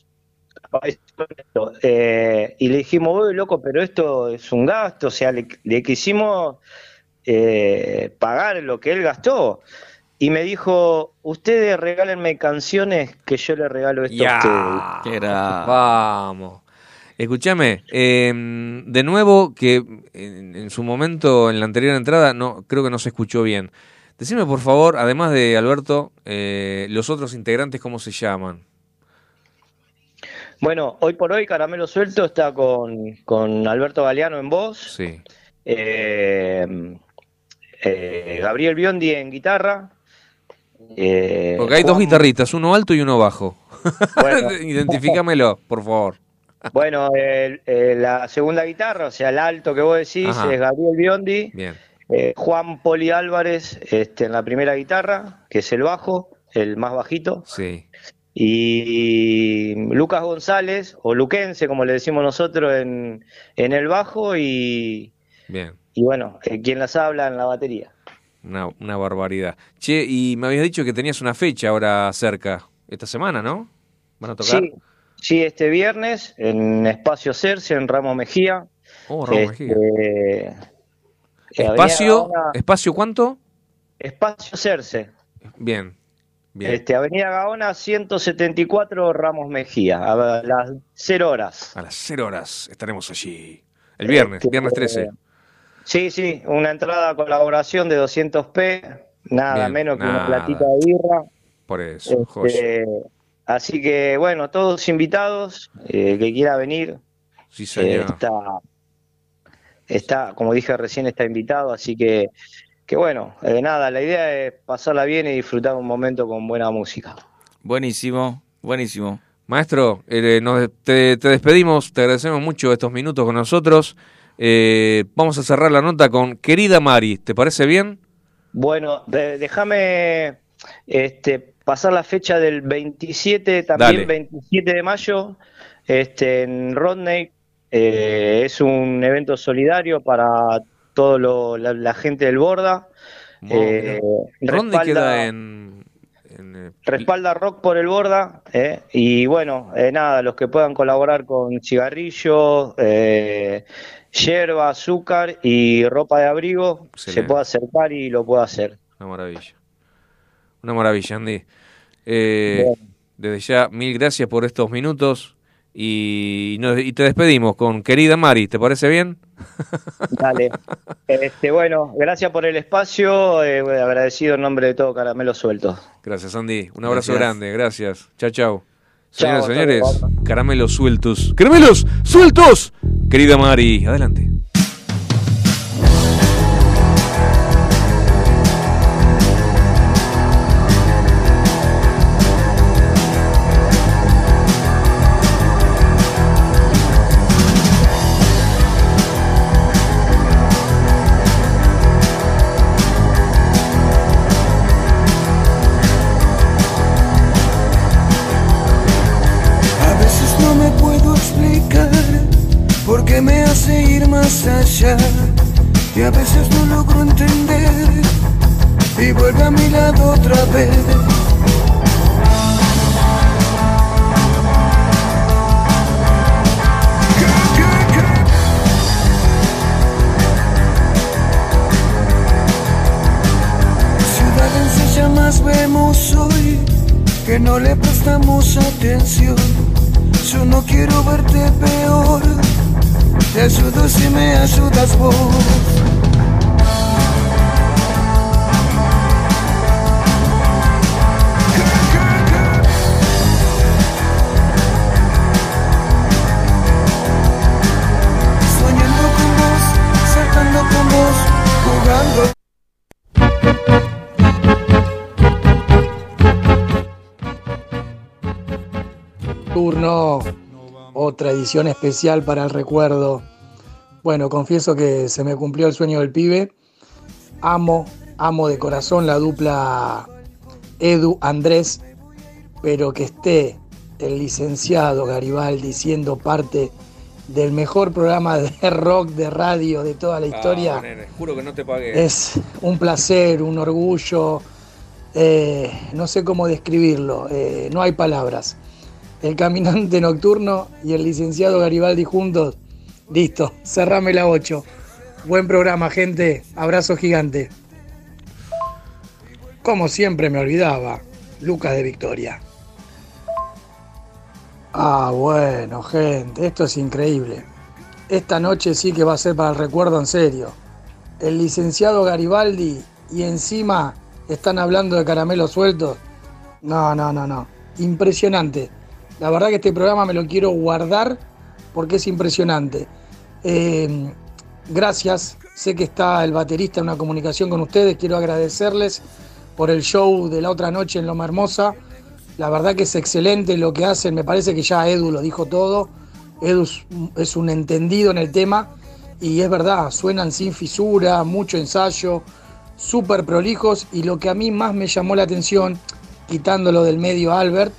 Eh, y le dijimos, uy, loco, pero esto es un gasto, o sea, le, le quisimos eh, pagar lo que él gastó. Y me dijo, ustedes regálenme canciones que yo le regalo esto a ustedes. Vamos. Escúchame, eh, de nuevo que en, en su momento, en la anterior entrada, no creo que no se escuchó bien. Decime por favor, además de Alberto, eh, los otros integrantes, ¿cómo se llaman? Bueno, hoy por hoy Caramelo Suelto está con, con Alberto Galeano en voz, Sí. eh, eh, Gabriel Biondi en guitarra. eh, Porque hay dos guitarristas, uno alto y uno bajo. Bueno. Identifícamelo, por favor. Bueno, el- eh, la segunda guitarra, o sea, el alto que vos decís, Ajá. es Gabriel Biondi. Bien. Juan Poli Álvarez este, en la primera guitarra, que es el bajo, el más bajito. Sí. Y Lucas González, o Luquense, como le decimos nosotros, en, en el bajo. Y, Bien. y bueno, eh, quien las habla en la batería. Una, una barbaridad. Che, y me habías dicho que tenías una fecha ahora cerca. Esta semana, ¿no? ¿Van a tocar? Sí, sí, este viernes en Espacio Cerce, en Ramos Mejía. Oh, Ramos Este, Mejía. eh, ¿Espacio? ¿Espacio cuánto? Espacio Cerce. Bien. Bien. Este, Avenida Gaona 174 Ramos Mejía, a las 0 horas. A las 0 horas estaremos allí. El viernes, Este, viernes 13. eh, Sí, sí, una entrada a colaboración de 200p, nada Bien, menos que una platita de birra. Por eso. Este, así que bueno, todos invitados, eh, que quiera venir. Sí, señor. eh, está, está, como dije recién, está invitado, así que, que bueno, eh, nada, la idea es pasarla bien y disfrutar un momento con buena música. Buenísimo, buenísimo. Maestro, eh, nos- te, te despedimos, te agradecemos mucho estos minutos con nosotros. Eh, vamos a cerrar la nota con Querida Mari, ¿te parece bien? Bueno, de- déjame este, pasar la fecha del 27, también Dale. 27 de mayo, este, en Rodney. Eh, es un evento solidario para toda la, la gente del Borda. Eh, ¿Dónde respalda- queda en...? en, eh, Respalda rock por el Borda. eh, y bueno, eh, nada, los que puedan colaborar con cigarrillos, eh, yerba, azúcar y ropa de abrigo, se puede acercar y lo puede hacer. Una maravilla. Una maravilla, Andy. Eh, desde ya, mil gracias por estos minutos y, nos- y te despedimos con Querida Mari, ¿te parece bien? Dale. Este, bueno, gracias por el espacio. eh, agradecido en nombre de todo Caramelo Suelto. Gracias, Andy. Un abrazo Gracias. grande, gracias. Chao, chao. Señoras y señores, caramelos sueltos. ¡Caramelos sueltos! Querida Mari, adelante. Más. Y a veces no logro entender y vuelve a mi lado otra vez. Ciudad en llamas vemos hoy que no le prestamos atención. Yo no quiero verte peor. Te ayudo si me ayudas vos. Otra edición especial para el recuerdo. Bueno, confieso que se me cumplió el sueño del pibe. Amo, amo de corazón la dupla Edu Andrés, pero que esté el licenciado Garibaldi siendo parte del mejor programa de rock de radio de toda la historia. Ah, nene, juro que no te pagué. Es un placer, un orgullo, eh, no sé cómo describirlo, eh, no hay palabras. El caminante nocturno y el licenciado Garibaldi juntos, listo, cerrame la 8. Buen programa, gente, abrazo gigante. Como siempre me olvidaba, Lucas de Victoria. Ah, bueno, gente, esto es increíble. Esta noche sí que va a ser para el recuerdo en serio. El licenciado Garibaldi y encima están hablando de caramelos sueltos. No, no, no, no. Impresionante. La verdad que este programa me lo quiero guardar porque es impresionante. Eh, gracias. Sé que está el baterista en una comunicación con ustedes. Quiero agradecerles por el show de la otra noche en Loma Hermosa. La verdad que es excelente lo que hacen. Me parece que ya Edu lo dijo todo. Edu es- un entendido en el tema. Y es verdad, suenan sin fisura, mucho ensayo, súper prolijos. Y lo que a mí más me llamó la atención, quitándolo del medio Albert,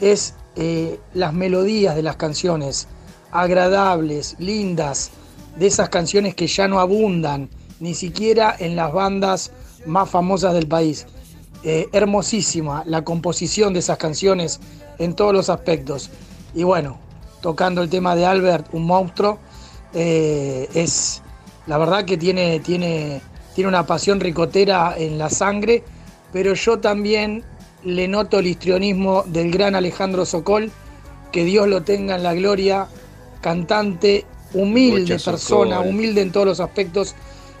es eh, las melodías de las canciones, agradables, lindas, de esas canciones que ya no abundan, ni siquiera en las bandas más famosas del país. Eh, hermosísima la composición de esas canciones en todos los aspectos. Y bueno, tocando el tema de Albert, un monstruo, eh, es la verdad que tiene, tiene, tiene una pasión ricotera en la sangre, pero yo también le noto el histrionismo del gran Alejandro Sokol, que Dios lo tenga en la gloria, cantante, humilde persona, Sokol. humilde en todos los aspectos,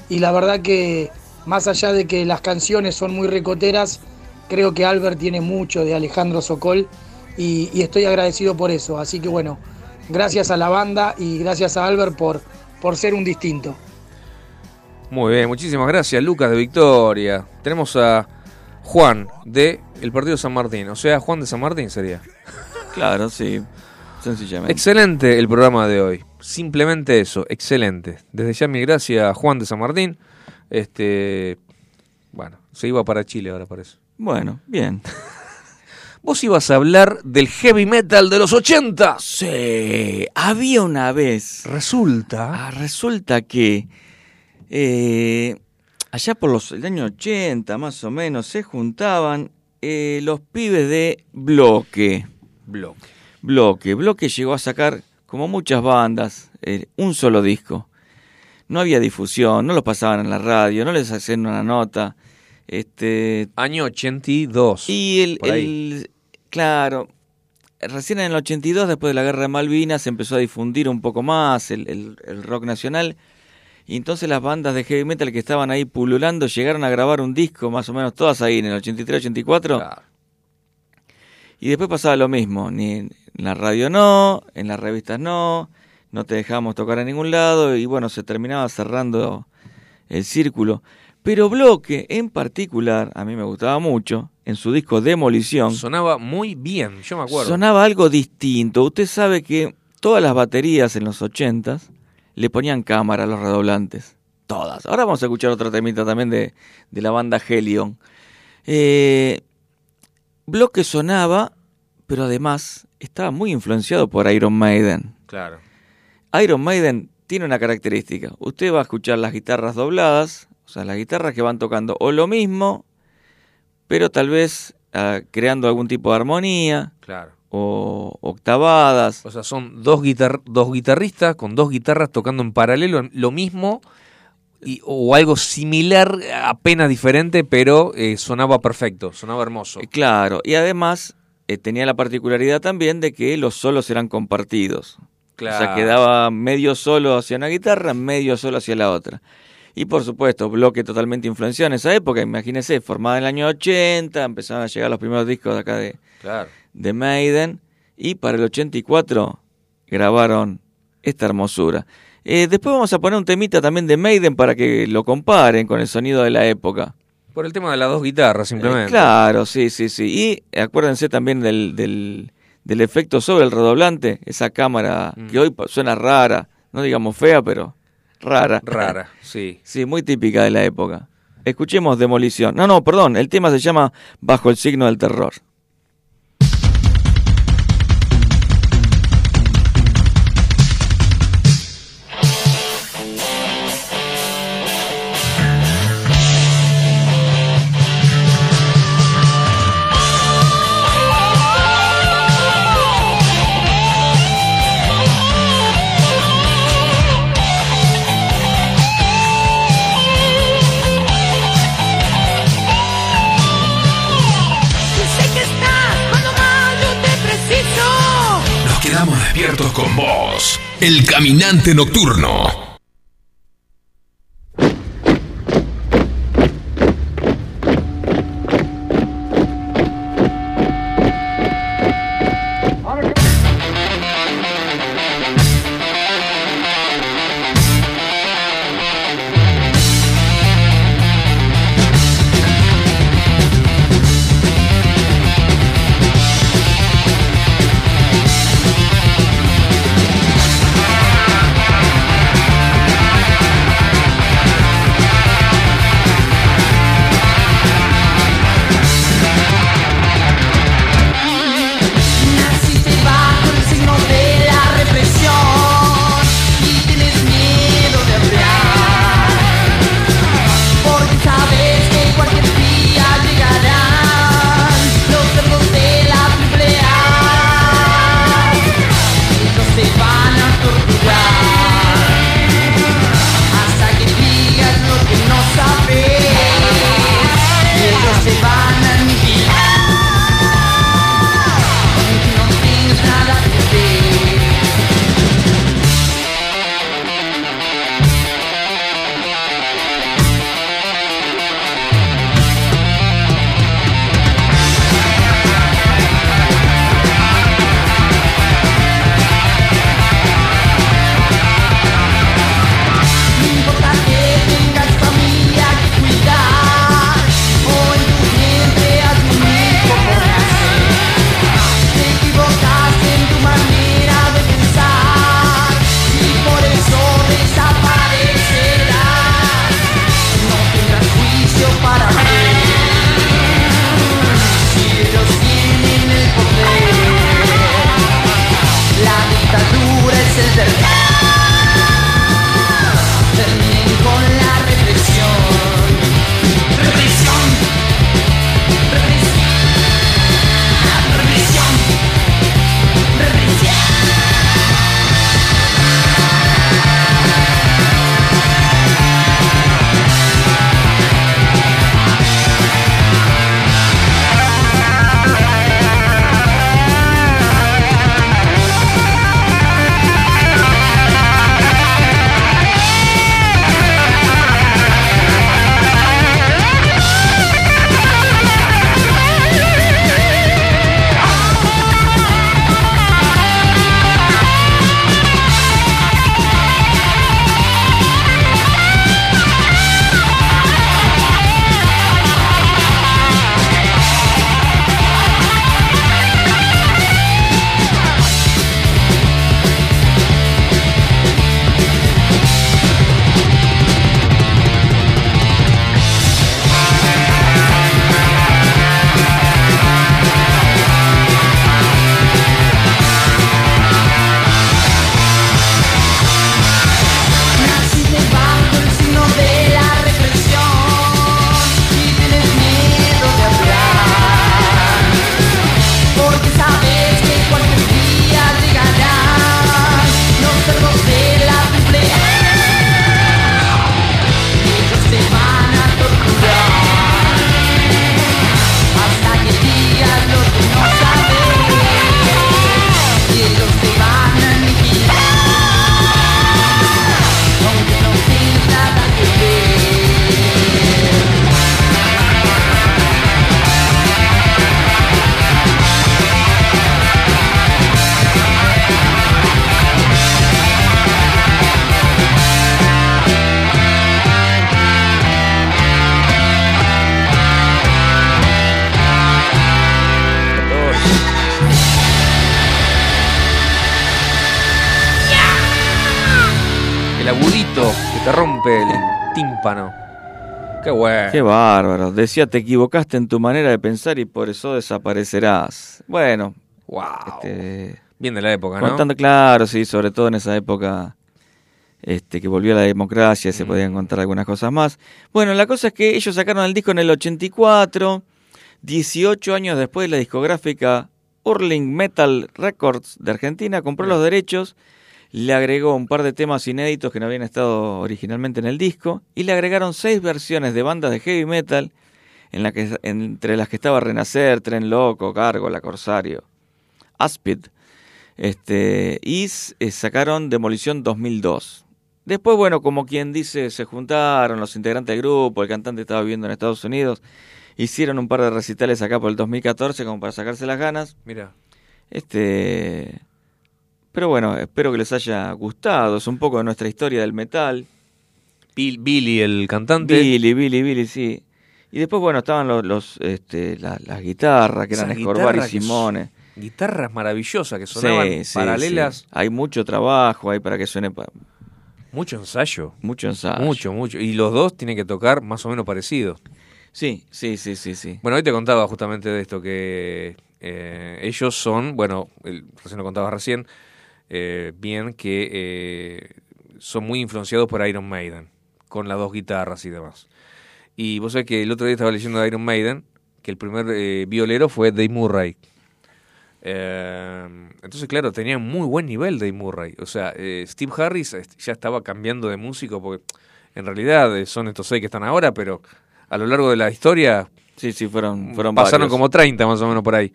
y la verdad que más allá de que las canciones son muy ricoteras, creo que Albert tiene mucho de Alejandro Sokol y, y estoy agradecido por eso. Así que bueno, gracias a la banda y gracias a Albert por, por ser un distinto. Muy bien, muchísimas gracias, Lucas de Victoria. Tenemos a Juan de el Partido San Martín, o sea, Juan de San Martín sería. Claro, sí, sencillamente. Excelente el programa de hoy. Simplemente eso, excelente. Desde ya mi gracias a Juan de San Martín. Este, bueno, se iba para Chile ahora parece. Bueno, bien. Vos ibas a hablar del heavy metal de los 80. Sí, había una vez. Resulta. Ah, resulta que eh, allá por los el año 80 más o menos se juntaban eh, los pibes de Bloque. Bloque. Bloque. Bloque llegó a sacar, como muchas bandas, eh, un solo disco. No había difusión, no los pasaban en la radio, no les hacían una nota. Este, Año 82. y el, el- claro, recién en el 82, después de la guerra de Malvinas, se empezó a difundir un poco más el, el- el rock nacional. Y entonces las bandas de heavy metal que estaban ahí pululando llegaron a grabar un disco, más o menos todas ahí en el 83-84. Y después pasaba lo mismo, ni en la radio no, en las revistas no, no te dejábamos tocar a ningún lado y bueno, se terminaba cerrando el círculo. Pero Bloque en particular, a mí me gustaba mucho, en su disco Demolición, Sonaba muy bien, yo me acuerdo. sonaba algo distinto. Usted sabe que todas las baterías en los 80s le ponían cámara a los redoblantes. Todas. Ahora vamos a escuchar otro temita también de, de la banda Helion. Eh, Bloque sonaba, pero además estaba muy influenciado por Iron Maiden. Claro. Iron Maiden tiene una característica. Usted va a escuchar las guitarras dobladas, o sea, las guitarras que van tocando o lo mismo, pero tal vez ah, creando algún tipo de armonía Claro. O octavadas. O sea, son dos, guitar dos guitarristas con dos guitarras tocando en paralelo lo mismo y, o algo similar, apenas diferente, pero eh, sonaba perfecto, sonaba hermoso. Eh, Claro, y además eh, tenía la particularidad también de que los solos eran compartidos. O sea, Claro. quedaba medio solo hacia una guitarra, medio solo hacia la otra. Y por supuesto, bloque totalmente influenciado en esa época, imagínese, formada en el año 80, empezaron a llegar los primeros discos de acá de, Claro. De Maiden, y para el 84 grabaron esta hermosura. Eh, después vamos a poner un temita también de Maiden para que lo comparen con el sonido de la época. Por el tema de las dos guitarras, simplemente. Eh, claro, sí, sí, sí. Y acuérdense también del, del, del efecto sobre el redoblante, esa cámara que hoy suena rara, no digamos fea, pero rara. Rara, sí. Sí, muy típica de la época. Escuchemos Demolición. No, no, perdón, el tema se llama Bajo el signo del terror. Con vos. El caminante nocturno. Bueno. Qué bárbaro. Decía, te equivocaste en tu manera de pensar y por eso desaparecerás. Bueno. Wow. Este, Bien de la época, ¿no? Contando, claro, sí, sobre todo en esa época este, que volvió la democracia, se podían contar algunas cosas más. Bueno, la cosa es que ellos sacaron el disco en el 84, 18 años después la discográfica Hurling Metal Records de Argentina compró los derechos, le agregó un par de temas inéditos que no habían estado originalmente en el disco y le agregaron seis versiones de bandas de heavy metal en la que, entre las que estaba Renacer, Tren Loco, Cargo, La Corsario, Aspid, este, y eh, sacaron Demolición 2002. Después, bueno, como quien dice, se juntaron los integrantes del grupo, el cantante estaba viviendo en Estados Unidos, hicieron un par de recitales acá por el 2014 como para sacarse las ganas. Mira. Este, pero bueno, espero que les haya gustado, es un poco de nuestra historia del metal. Bill- Billy, el cantante. Billy, Billy, Billy, sí. Y después, bueno, estaban los, los este, la- las guitarras, que eran Esas Escobar y Simone. Guitarras maravillosas que sonaban Sí, sí, paralelas. sí. Hay mucho trabajo ahí para que suene. pa- Mucho ensayo. Mucho ensayo. Mucho, mucho. Y los dos tienen que tocar más o menos parecido. Sí, sí, sí, sí, sí. Bueno, hoy te contaba justamente de esto, que eh, ellos son, bueno, el- recién lo contabas recién, eh, bien que eh, son muy influenciados por Iron Maiden, con las dos guitarras y demás. Y vos sabés que el otro día estaba leyendo de Iron Maiden, que el primer eh, violero fue Dave Murray. Eh, entonces, claro, tenía muy buen nivel Dave Murray. O sea, eh, Steve Harris ya estaba cambiando de músico porque en realidad son estos seis que están ahora, pero a lo largo de la historia Sí, sí, fueron, fueron pasaron varios. como 30 más o menos por ahí.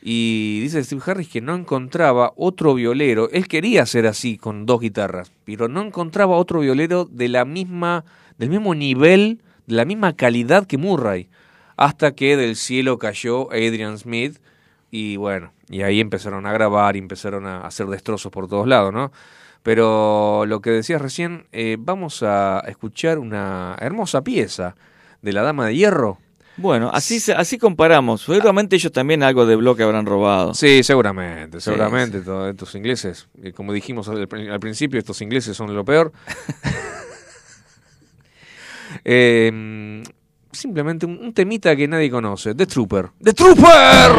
Y dice Steve Harris que no encontraba otro violero. Él quería ser así con dos guitarras, pero no encontraba otro violero de la misma, del mismo nivel, de la misma calidad que Murray. Hasta que del cielo cayó Adrian Smith y bueno, y ahí empezaron a grabar y empezaron a hacer destrozos por todos lados, ¿no? Pero lo que decías recién, eh, vamos a escuchar una hermosa pieza de la Dama de Hierro. Bueno, así, así comparamos. Seguramente ellos también algo de bloque habrán robado. Sí, seguramente, Sí, seguramente. Todos estos ingleses, como dijimos al, al principio, estos ingleses son lo peor. Eh, simplemente un, un temita que nadie conoce. The Trooper. ¡The Trooper!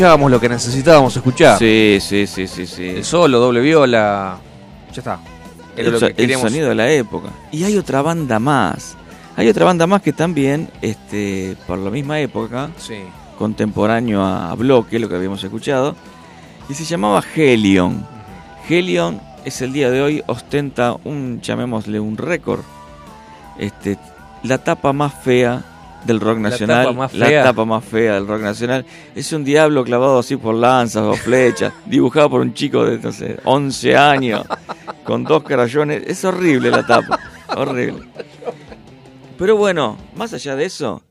Escuchábamos lo que necesitábamos escuchar. Sí, sí, sí, sí, sí. El solo, doble viola. Ya está. Era el, lo so- que el queríamos. sonido de la época. Y hay otra banda más. Hay otra banda más que también, este, por la misma época, Sí. contemporáneo a Bloque, lo que habíamos escuchado, y se llamaba Helion. Helion es el día de hoy, ostenta un, llamémosle, un récord. Este, la tapa más fea del rock La nacional. tapa la tapa más fea del rock nacional. Es un diablo clavado así por lanzas o flechas, dibujado por un chico de, no sé, 11 años, con dos carayones. Es horrible la tapa, horrible. Pero bueno, más allá de eso,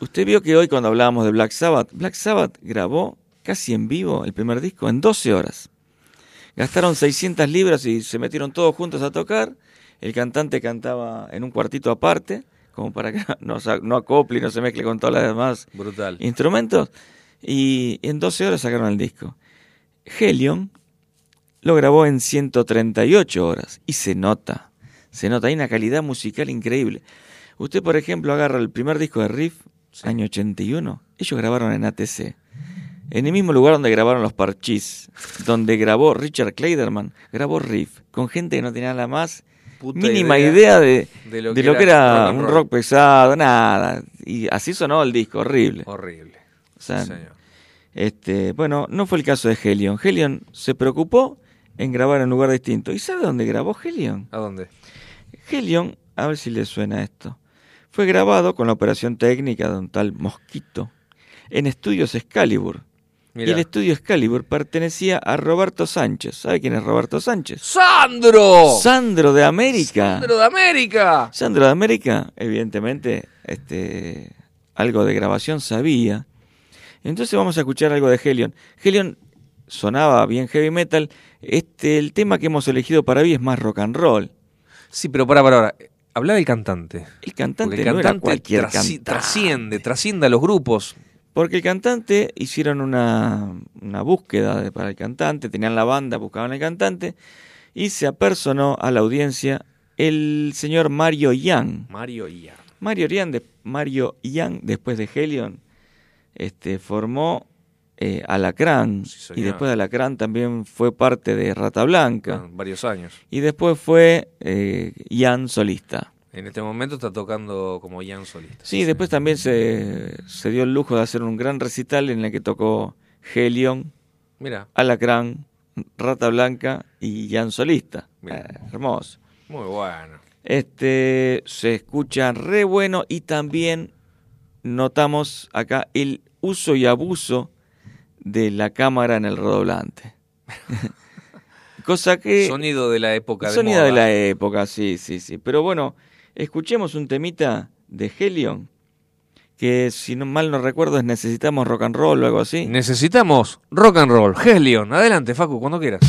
usted vio que hoy cuando hablábamos de Black Sabbath, Black Sabbath grabó casi en vivo el primer disco en 12 horas. Gastaron 600 libras y se metieron todos juntos a tocar. El cantante cantaba en un cuartito aparte, como para que no, no acople y no se mezcle con todas las demás Brutal. instrumentos. Y en 12 horas sacaron el disco. Helion lo grabó en 138 horas y se nota, se nota, hay una calidad musical increíble. Usted, por ejemplo, agarra el primer disco de Riff, año 81, ellos grabaron en ATC. En el mismo lugar donde grabaron los Parchís, donde grabó Richard Kleiderman, grabó Riff, con gente que no tenía la más mínima idea idea, de, de lo de que lo que era rock un rock pesado, nada. Y así sonó el disco, horrible. Horrible. O sea, Sí, señor. este, bueno, no fue el caso de Helion. Helion se preocupó en grabar en un lugar distinto. ¿Y sabe dónde grabó Helion? ¿A dónde? Helion, a ver si le suena esto. Fue grabado con la operación técnica de un tal Mosquito en estudios Excalibur. Mirá. Y el estudio Excalibur pertenecía a Roberto Sánchez. ¿Sabe quién es Roberto Sánchez? ¡Sandro! Sandro de América. ¡Sandro de América! Sandro de América, evidentemente, este, algo de grabación sabía. Entonces vamos a escuchar algo de Helion. Helion sonaba bien heavy metal. Este, el tema que hemos elegido para hoy es más rock and roll. Sí, pero para, para, para. Habla del cantante. El cantante, el no era cantante cualquier trasci- cantante. trasciende, trasciende a los grupos. Porque el cantante hicieron una, una búsqueda de- para el cantante, tenían la banda, buscaban el cantante, y se apersonó a la audiencia el señor Mario Young. Mario Ia. Mario Young, de- Mario Young después de Helion, este, formó eh, Alacrán, y después de Alacrán también fue parte de Rata Blanca, Varios años. y después fue eh, Ian solista. En este momento está tocando como Jan solista. Sí, después también se, se dio el lujo de hacer un gran recital en el que tocó Helion, Mira, Alacrán, Rata Blanca y Jan Solista. Eh, hermoso. muy bueno. Este se escucha re bueno y también notamos acá el uso y abuso de la cámara en el redoblante. Cosa que Sonido de la época de sonido moda. de la época, sí, sí, sí. Pero bueno, escuchemos un temita de Helion que si no mal no recuerdo es necesitamos rock and roll o algo así. Necesitamos rock and roll. Helion, adelante, Facu, cuando quieras.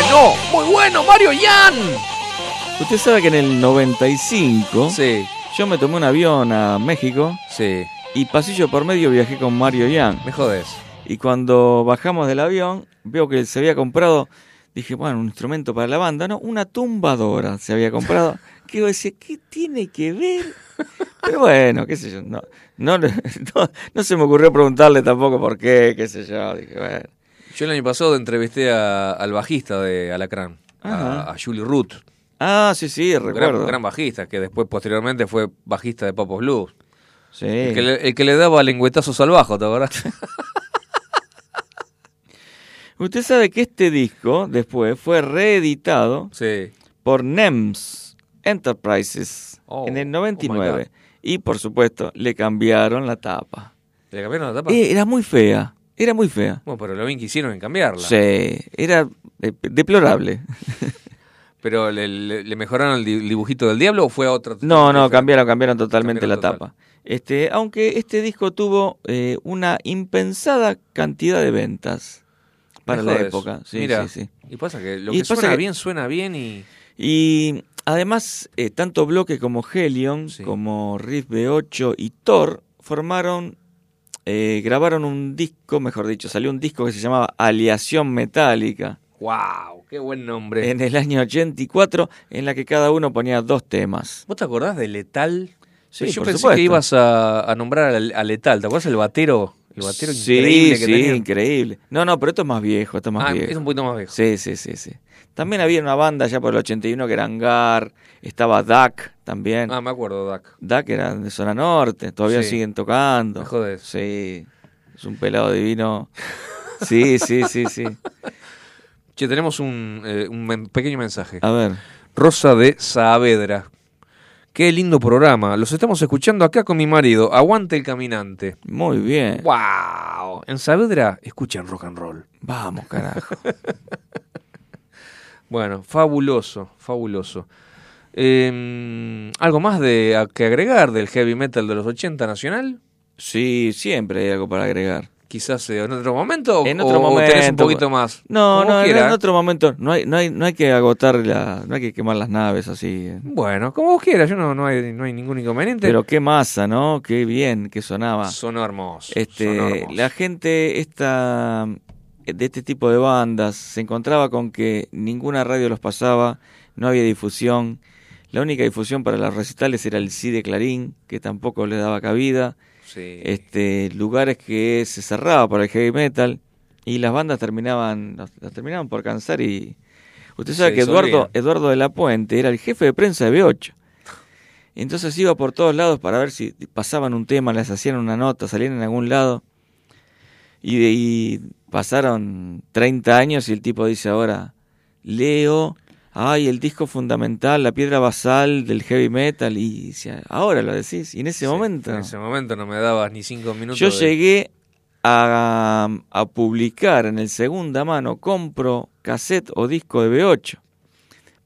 Bueno, muy bueno, Mario Yan. Usted sabe que en el 95 Sí, yo me tomé un avión a México sí, y pasillo por medio viajé con Mario Yang. me jodés. Y cuando bajamos del avión, veo que se había comprado, dije, bueno, un instrumento para la banda, no, una tumbadora se había comprado. que decía, ¿qué tiene que ver? Pero bueno, qué sé yo, no, no, no, no se me ocurrió preguntarle tampoco por qué, qué sé yo. Dije, bueno. Yo el año pasado entrevisté a- al bajista de Alacrán, a, a Julie Root. Ah, sí, sí, Un recuerdo. Gran, gran bajista, que después posteriormente fue bajista de Papos Blues. Sí. El, que le, el que le daba lengüetazos al bajo, ¿te acordás? Usted sabe que este disco después fue reeditado sí. por NEMS Enterprises Oh, en el oh my 99. God. y por supuesto le cambiaron la tapa. ¿Le cambiaron la tapa? Eh, era muy fea, era muy fea. Bueno, pero lo bien que hicieron en cambiarla. Sí, era eh, deplorable. Pero ¿le, le- le mejoraron el di- dibujito del diablo o fue a otra? No, no, cambiaron, cambiaron totalmente Cambiaron la total. tapa. Este, aunque este disco tuvo eh, una impensada cantidad de ventas para la época. Sí, Mira, sí, sí. Y pasa que lo Y que pasa suena que- bien, suena bien y... Y además, eh, tanto Bloque como Helion, como Riff B8 y Thor formaron, eh, grabaron un disco, mejor dicho, salió un disco que se llamaba Aliación Metálica ¡Wow! ¡Qué buen nombre! en el año 84, en la que cada uno ponía dos temas. ¿Vos te acordás de Letal? Sí, Yo por pensé supuesto. que ibas a, a nombrar a, Letal. ¿Te acuerdas el batero? El batero sí, increíble que sí, tenía. increíble. No, no, pero esto es más viejo, esto es más Ah, viejo. es un poquito más viejo. Sí, sí, sí, sí. También había una banda ya por el 81 que era Angar, estaba Duck también. Ah, me acuerdo, Duck. Duck era de zona norte, todavía Sí. siguen tocando. Me. Sí, es un pelado divino. Sí, sí, sí, sí. Che, tenemos un, eh, un pequeño mensaje. A ver. Rosa de Saavedra. Qué lindo programa. Los estamos escuchando acá con mi marido. Aguante el caminante. Muy bien. ¡Wow! En Saavedra escuchan rock and roll. Vamos, carajo. Bueno, fabuloso, fabuloso. Eh, ¿Algo más de que agregar del heavy metal de los 80 nacional? Sí, siempre hay algo para agregar. Quizás eh, en otro momento. En otro o momento. tenés un poquito más. No, no, en otro momento. No hay, no hay, no hay que agotar la, no hay que quemar las naves así. eh. Bueno, como vos quieras, yo no, no, hay, no hay ningún inconveniente. Pero qué masa, ¿no? Qué bien que sonaba. Sonó hermoso. Este, sonó hermoso. la gente esta de este tipo de bandas se encontraba con que ninguna radio los pasaba, no había difusión. La única difusión para los recitales era el sí de Clarín, que tampoco le daba cabida. Sí. Este, lugares que se cerraba para el heavy metal y las bandas terminaban las, las terminaban por cansar y usted sabe Se que Eduardo. Eduardo de la Puente era el jefe de prensa de B8. Entonces iba por todos lados para ver si pasaban un tema, les hacían una nota, salían en algún lado. Y de ahí pasaron 30 años y el tipo dice ahora, leo, ay, el disco fundamental, la piedra basal del heavy metal. Y dice, ahora lo decís. Y en ese Sí, momento... En ese momento no me dabas ni cinco minutos. Yo de- llegué a, a publicar en el segunda mano, compro cassette o disco de B8.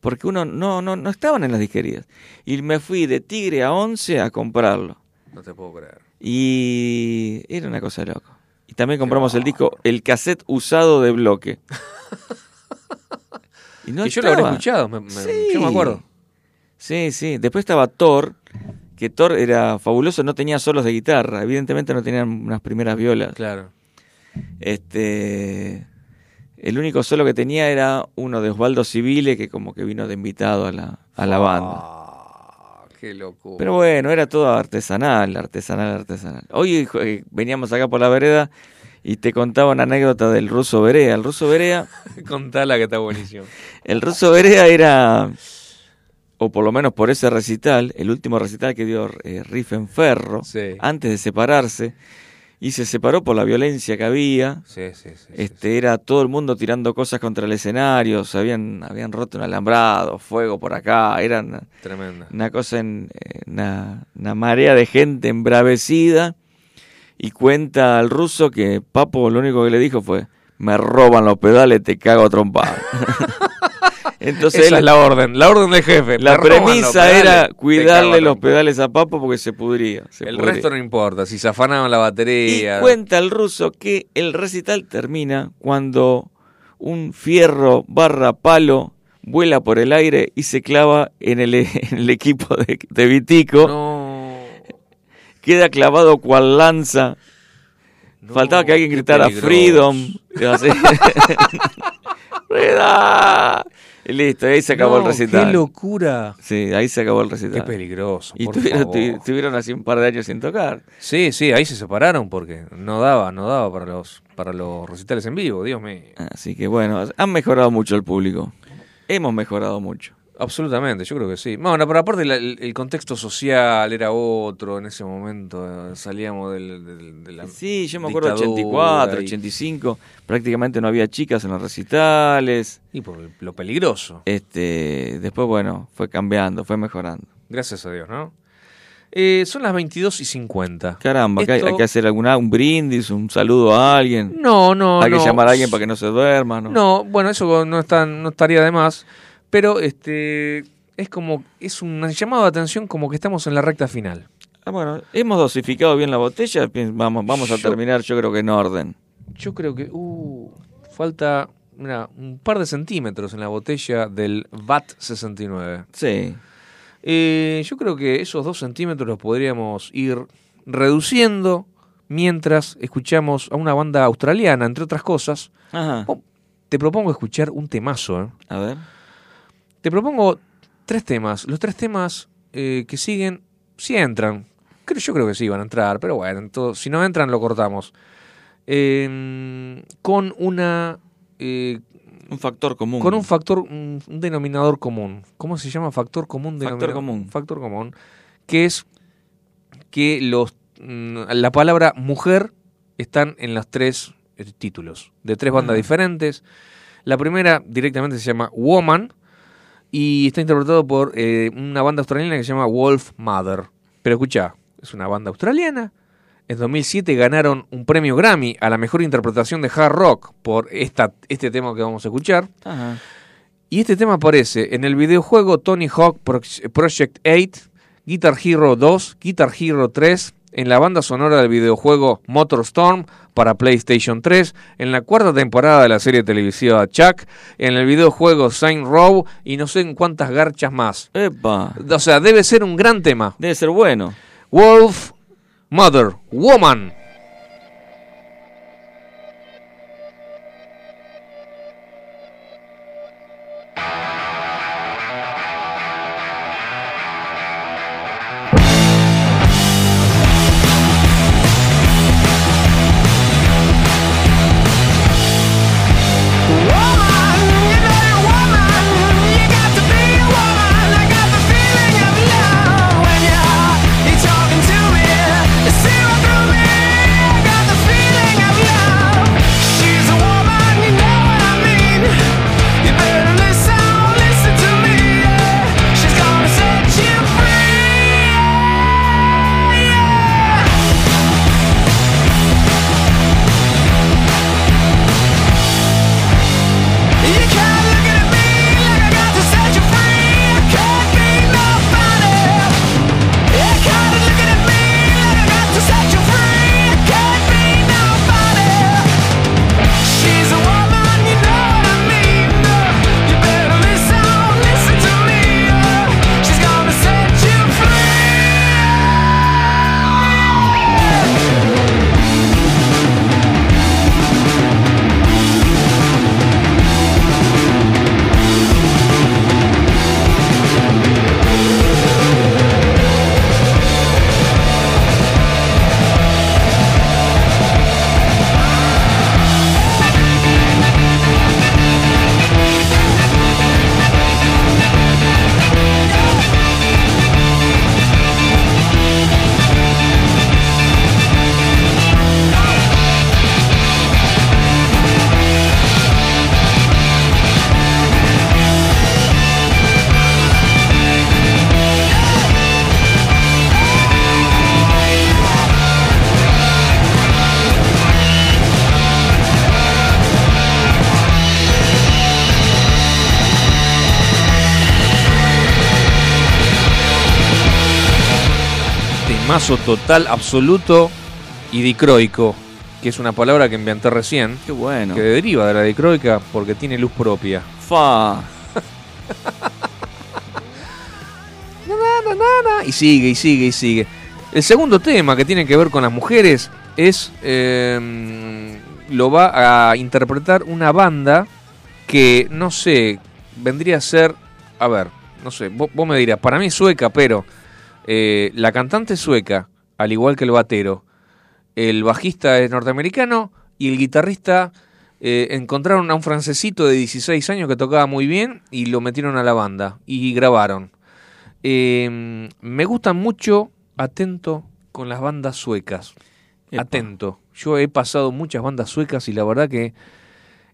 Porque uno no, no, no estaban en las disquerías. Y me fui de Tigre a 11 a comprarlo. No te puedo creer. Y era una cosa de loco. Y también compramos el disco, el cassette usado de bloque. Y no Que yo lo habré escuchado, me- me- Sí. yo me acuerdo. Sí, sí. Después estaba Thor, que Thor era fabuloso, no tenía solos de guitarra. Evidentemente no tenían unas primeras violas. Claro. Este. El único solo que tenía era uno de Osvaldo Civile, que como que vino de invitado a la, a la banda. Qué locura. Pero bueno, era todo artesanal, artesanal, artesanal. Hoy eh, veníamos acá por la vereda y te contaba una anécdota del ruso Berea. El ruso Berea, Contala que está buenísimo. el ruso Berea era, o por lo menos por ese recital, el último recital que dio eh, Riff en Ferro, Sí. antes de separarse, y se separó por la violencia que había. Sí, sí, sí. Este era todo el mundo tirando cosas contra el escenario, se habían, habían roto un alambrado, fuego por acá, era una, Tremenda. una cosa en eh, una, una marea de gente embravecida y cuenta al ruso que Papo lo único que le dijo fue me roban los pedales, te cago a trompar. Entonces Esa él- es la orden, la orden del jefe. la premisa era cuidarle los pedales a Papo porque se pudría. se El pudría. resto no importa, si se afanaban la Y batería. cuenta el ruso que el recital termina cuando un fierro barra palo vuela por el aire y se clava en el, en el equipo de, de Vitico. Queda clavado cual lanza. Faltaba que alguien gritara peligroso. Freedom. Y listo, ahí se acabó No, el recital. qué locura. Sí, ahí se acabó el recital. Qué peligroso. Y por tuvieron, favor. tuvieron así un par de años sin tocar. Sí, sí, ahí se separaron porque no daba, no daba para los para los recitales en vivo, Dios mío. Así que bueno, han mejorado mucho el público. Hemos mejorado mucho. Absolutamente, yo creo que sí. Bueno, pero aparte la- el, el contexto social era otro en ese momento, eh, salíamos del, del- de la Sí, yo me acuerdo dictadura 84, y- 85, prácticamente no había chicas en los recitales. Y por lo peligroso. Este, después bueno, fue cambiando, fue mejorando. Gracias a Dios, ¿no? Eh, son las 22 y 50. Caramba, hay, Esto- hay que hacer alguna un brindis, un saludo a alguien. No, no, Hay que llamar a alguien para que no se duerma, ¿no? No, bueno, eso no, está, no estaría de más, pero este es como, es un llamado de atención como que estamos en la recta final. Ah, bueno, hemos dosificado bien la botella, vamos, vamos a Yo- terminar yo creo que en orden. Yo creo que uh, falta mira, un par de centímetros en la botella del VAT 69. Sí. Eh, yo creo que esos dos centímetros los podríamos ir reduciendo mientras escuchamos a una banda australiana, entre otras cosas. Ajá. Oh, te propongo escuchar un temazo. ¿eh? A ver. Te propongo tres temas. Los tres temas eh, que siguen, si entran. Creo, yo creo que sí van a entrar, pero bueno, entonces, si no entran, lo cortamos. Eh, con una. eh, Un factor común. Con un factor, un, un denominador común. ¿Cómo se llama? Factor común. Factor común. Factor común. Que es que los mm, la palabra mujer están en los tres eh, títulos, de tres bandas Ah. diferentes. La primera directamente se llama Woman y está interpretado por eh, una banda australiana que se llama Wolf Mother. Pero escucha, es una banda australiana. En 2007 ganaron un premio Grammy a la mejor interpretación de hard rock por esta, este tema que vamos a escuchar. Ajá. Y este tema aparece en el videojuego Tony Hawk Pro- Project 8, Guitar Hero 2, Guitar Hero 3, en la banda sonora del videojuego Motorstorm para PlayStation 3, en la cuarta temporada de la serie televisiva Chuck, en el videojuego Saint Row y no sé en cuántas garchas más. Epa. O sea, debe ser un gran tema. Debe ser bueno. Wolf, Mother, Woman. Total, absoluto y dicroico. que es una palabra que inventé recién. Qué bueno. Que deriva de la dicroica porque tiene luz propia. Fa. Y sigue, y sigue, y sigue. El segundo tema que tiene que ver con las mujeres es. eh, lo va a interpretar una banda que no sé, vendría a ser. A ver, no sé, vos, vos me dirás, para mí es sueca, pero eh, la cantante es sueca, al igual que el batero. El bajista es norteamericano y el guitarrista eh, encontraron a un francesito de 16 años que tocaba muy bien y lo metieron a la banda y grabaron. Eh, me gustan mucho, atento, con las bandas suecas. Epa. Atento. Yo he pasado muchas bandas suecas y la verdad que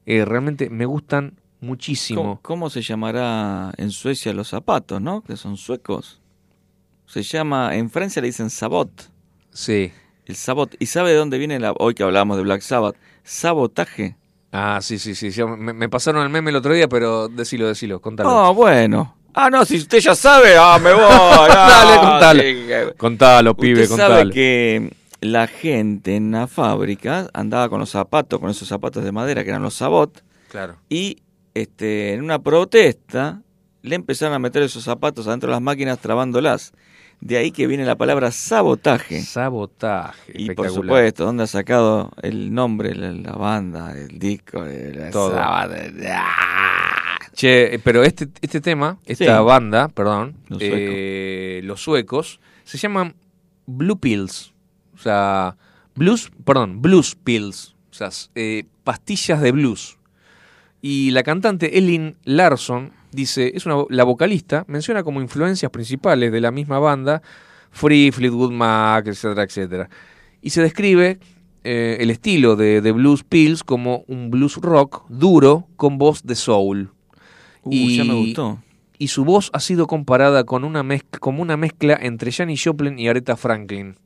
eh, realmente me gustan muchísimo. ¿Cómo, cómo se llamará en Suecia los zapatos, no? Que son suecos. Se llama, en Francia le dicen sabot. Sí. El sabot. ¿Y sabe de dónde viene la, hoy que hablamos de Black Sabbath? Sabotaje. Ah, sí, sí, sí. me, me pasaron el meme el otro día, pero decilo, decilo, contalo. Ah, bueno. Ah, no, si usted ya sabe, ah, me voy. Dale, ah, contalo. sí, Contalo, pibe, Usted contalo. sabe que la gente en la fábrica andaba con los zapatos, con esos zapatos de madera que eran los sabot, Claro. y este, en una protesta le empezaron a meter esos zapatos adentro de las máquinas trabándolas. De ahí que viene la palabra sabotaje. Sabotaje. Y por supuesto, ¿dónde ha sacado el nombre, la, la banda, el disco? El, Todo. ¡Ah! Che, eh, pero este, este tema, esta Sí. banda, perdón, Los eh, los suecos, se llaman Blue Pills. O sea, blues, perdón, Blues Pills. O sea, eh, pastillas de blues. Y la cantante Ellen Larson dice, es una, la vocalista, menciona como influencias principales de la misma banda, Free, Fleetwood Mac, etcétera, etcétera. Y se describe eh, el estilo de, de Blues Pills como un blues rock duro con voz de soul. Uh, ya me gustó. Y su voz ha sido comparada con una mezcla, como una mezcla entre Janis Joplin y Aretha Franklin.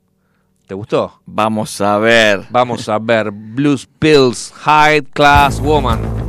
¿Te gustó? Vamos a ver. Vamos a ver. Blues Pills, High Class Woman.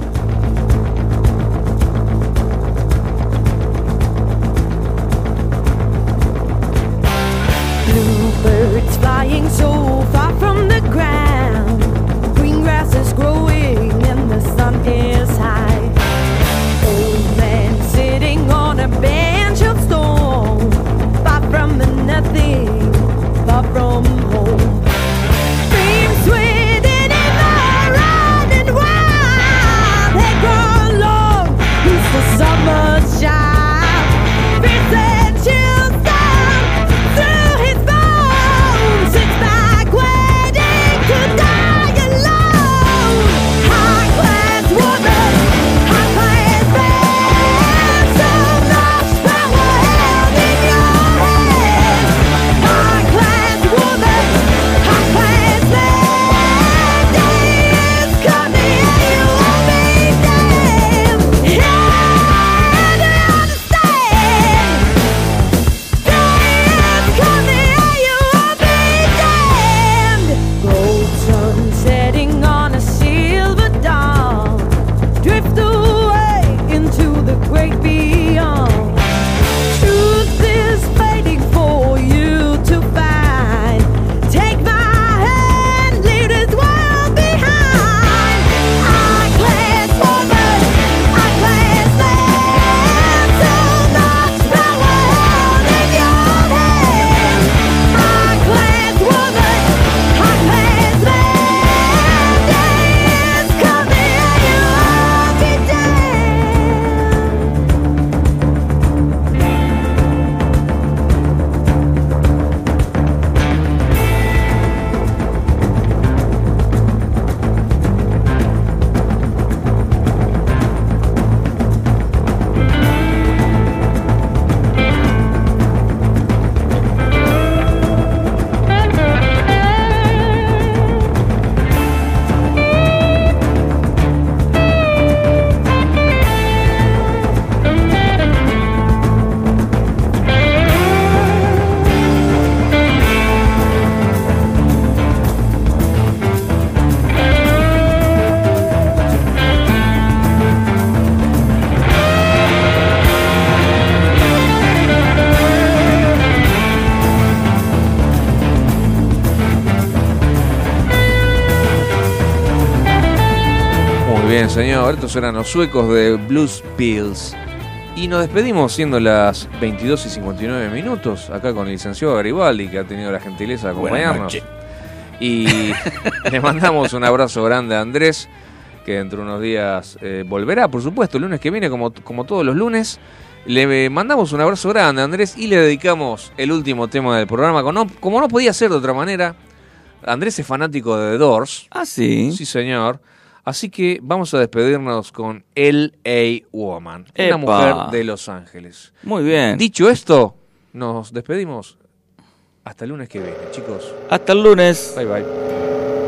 Señor. Estos eran los suecos de Blues Pills. Y nos despedimos siendo las 22 y 59 minutos acá con el licenciado Garibaldi, que ha tenido la gentileza de acompañarnos. Y le mandamos un abrazo grande a Andrés, que dentro de unos días eh, volverá, por supuesto, el lunes que viene, como, como todos los lunes. Le mandamos un abrazo grande a Andrés y le dedicamos el último tema del programa. Como no, como no podía ser de otra manera, Andrés es fanático de The Doors. Ah, sí. Sí, señor. Así que vamos a despedirnos con L.A. Woman, una mujer de Los Ángeles. Muy bien. Dicho esto, nos despedimos hasta el lunes que viene, chicos. Hasta el lunes. Bye bye.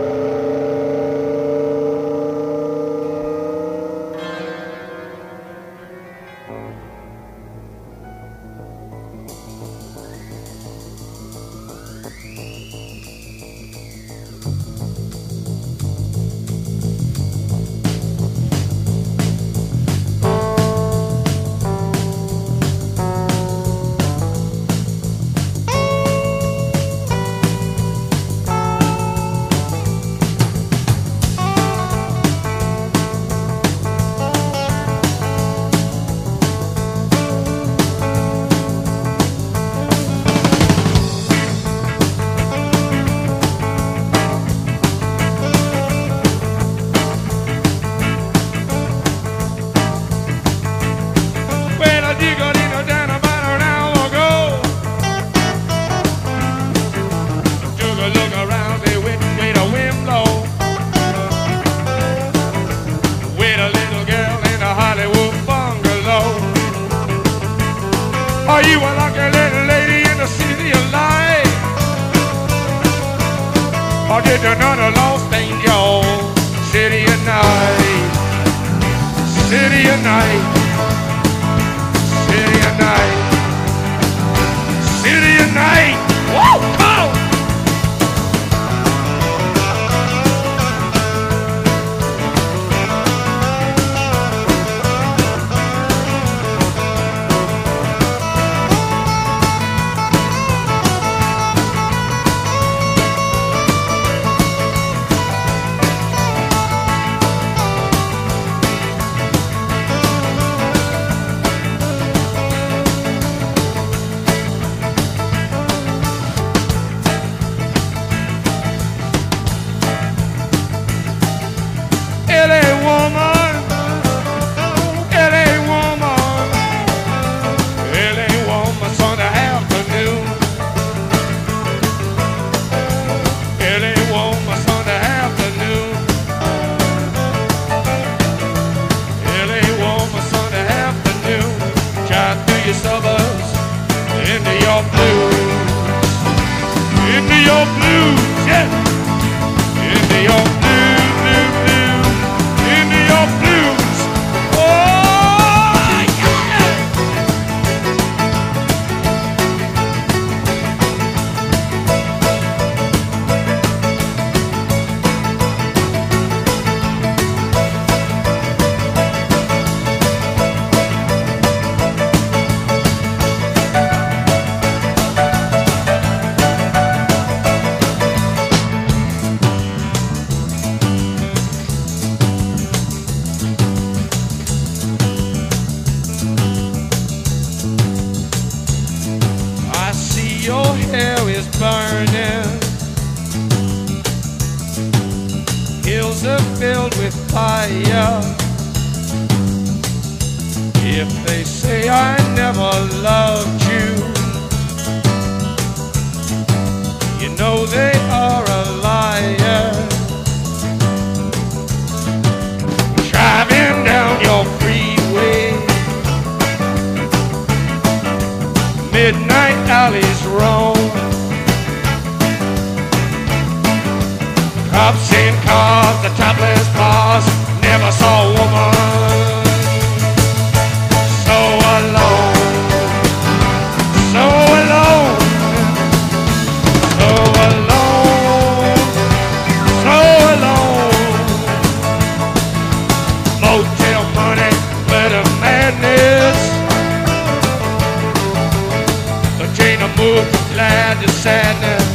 find sadness uh,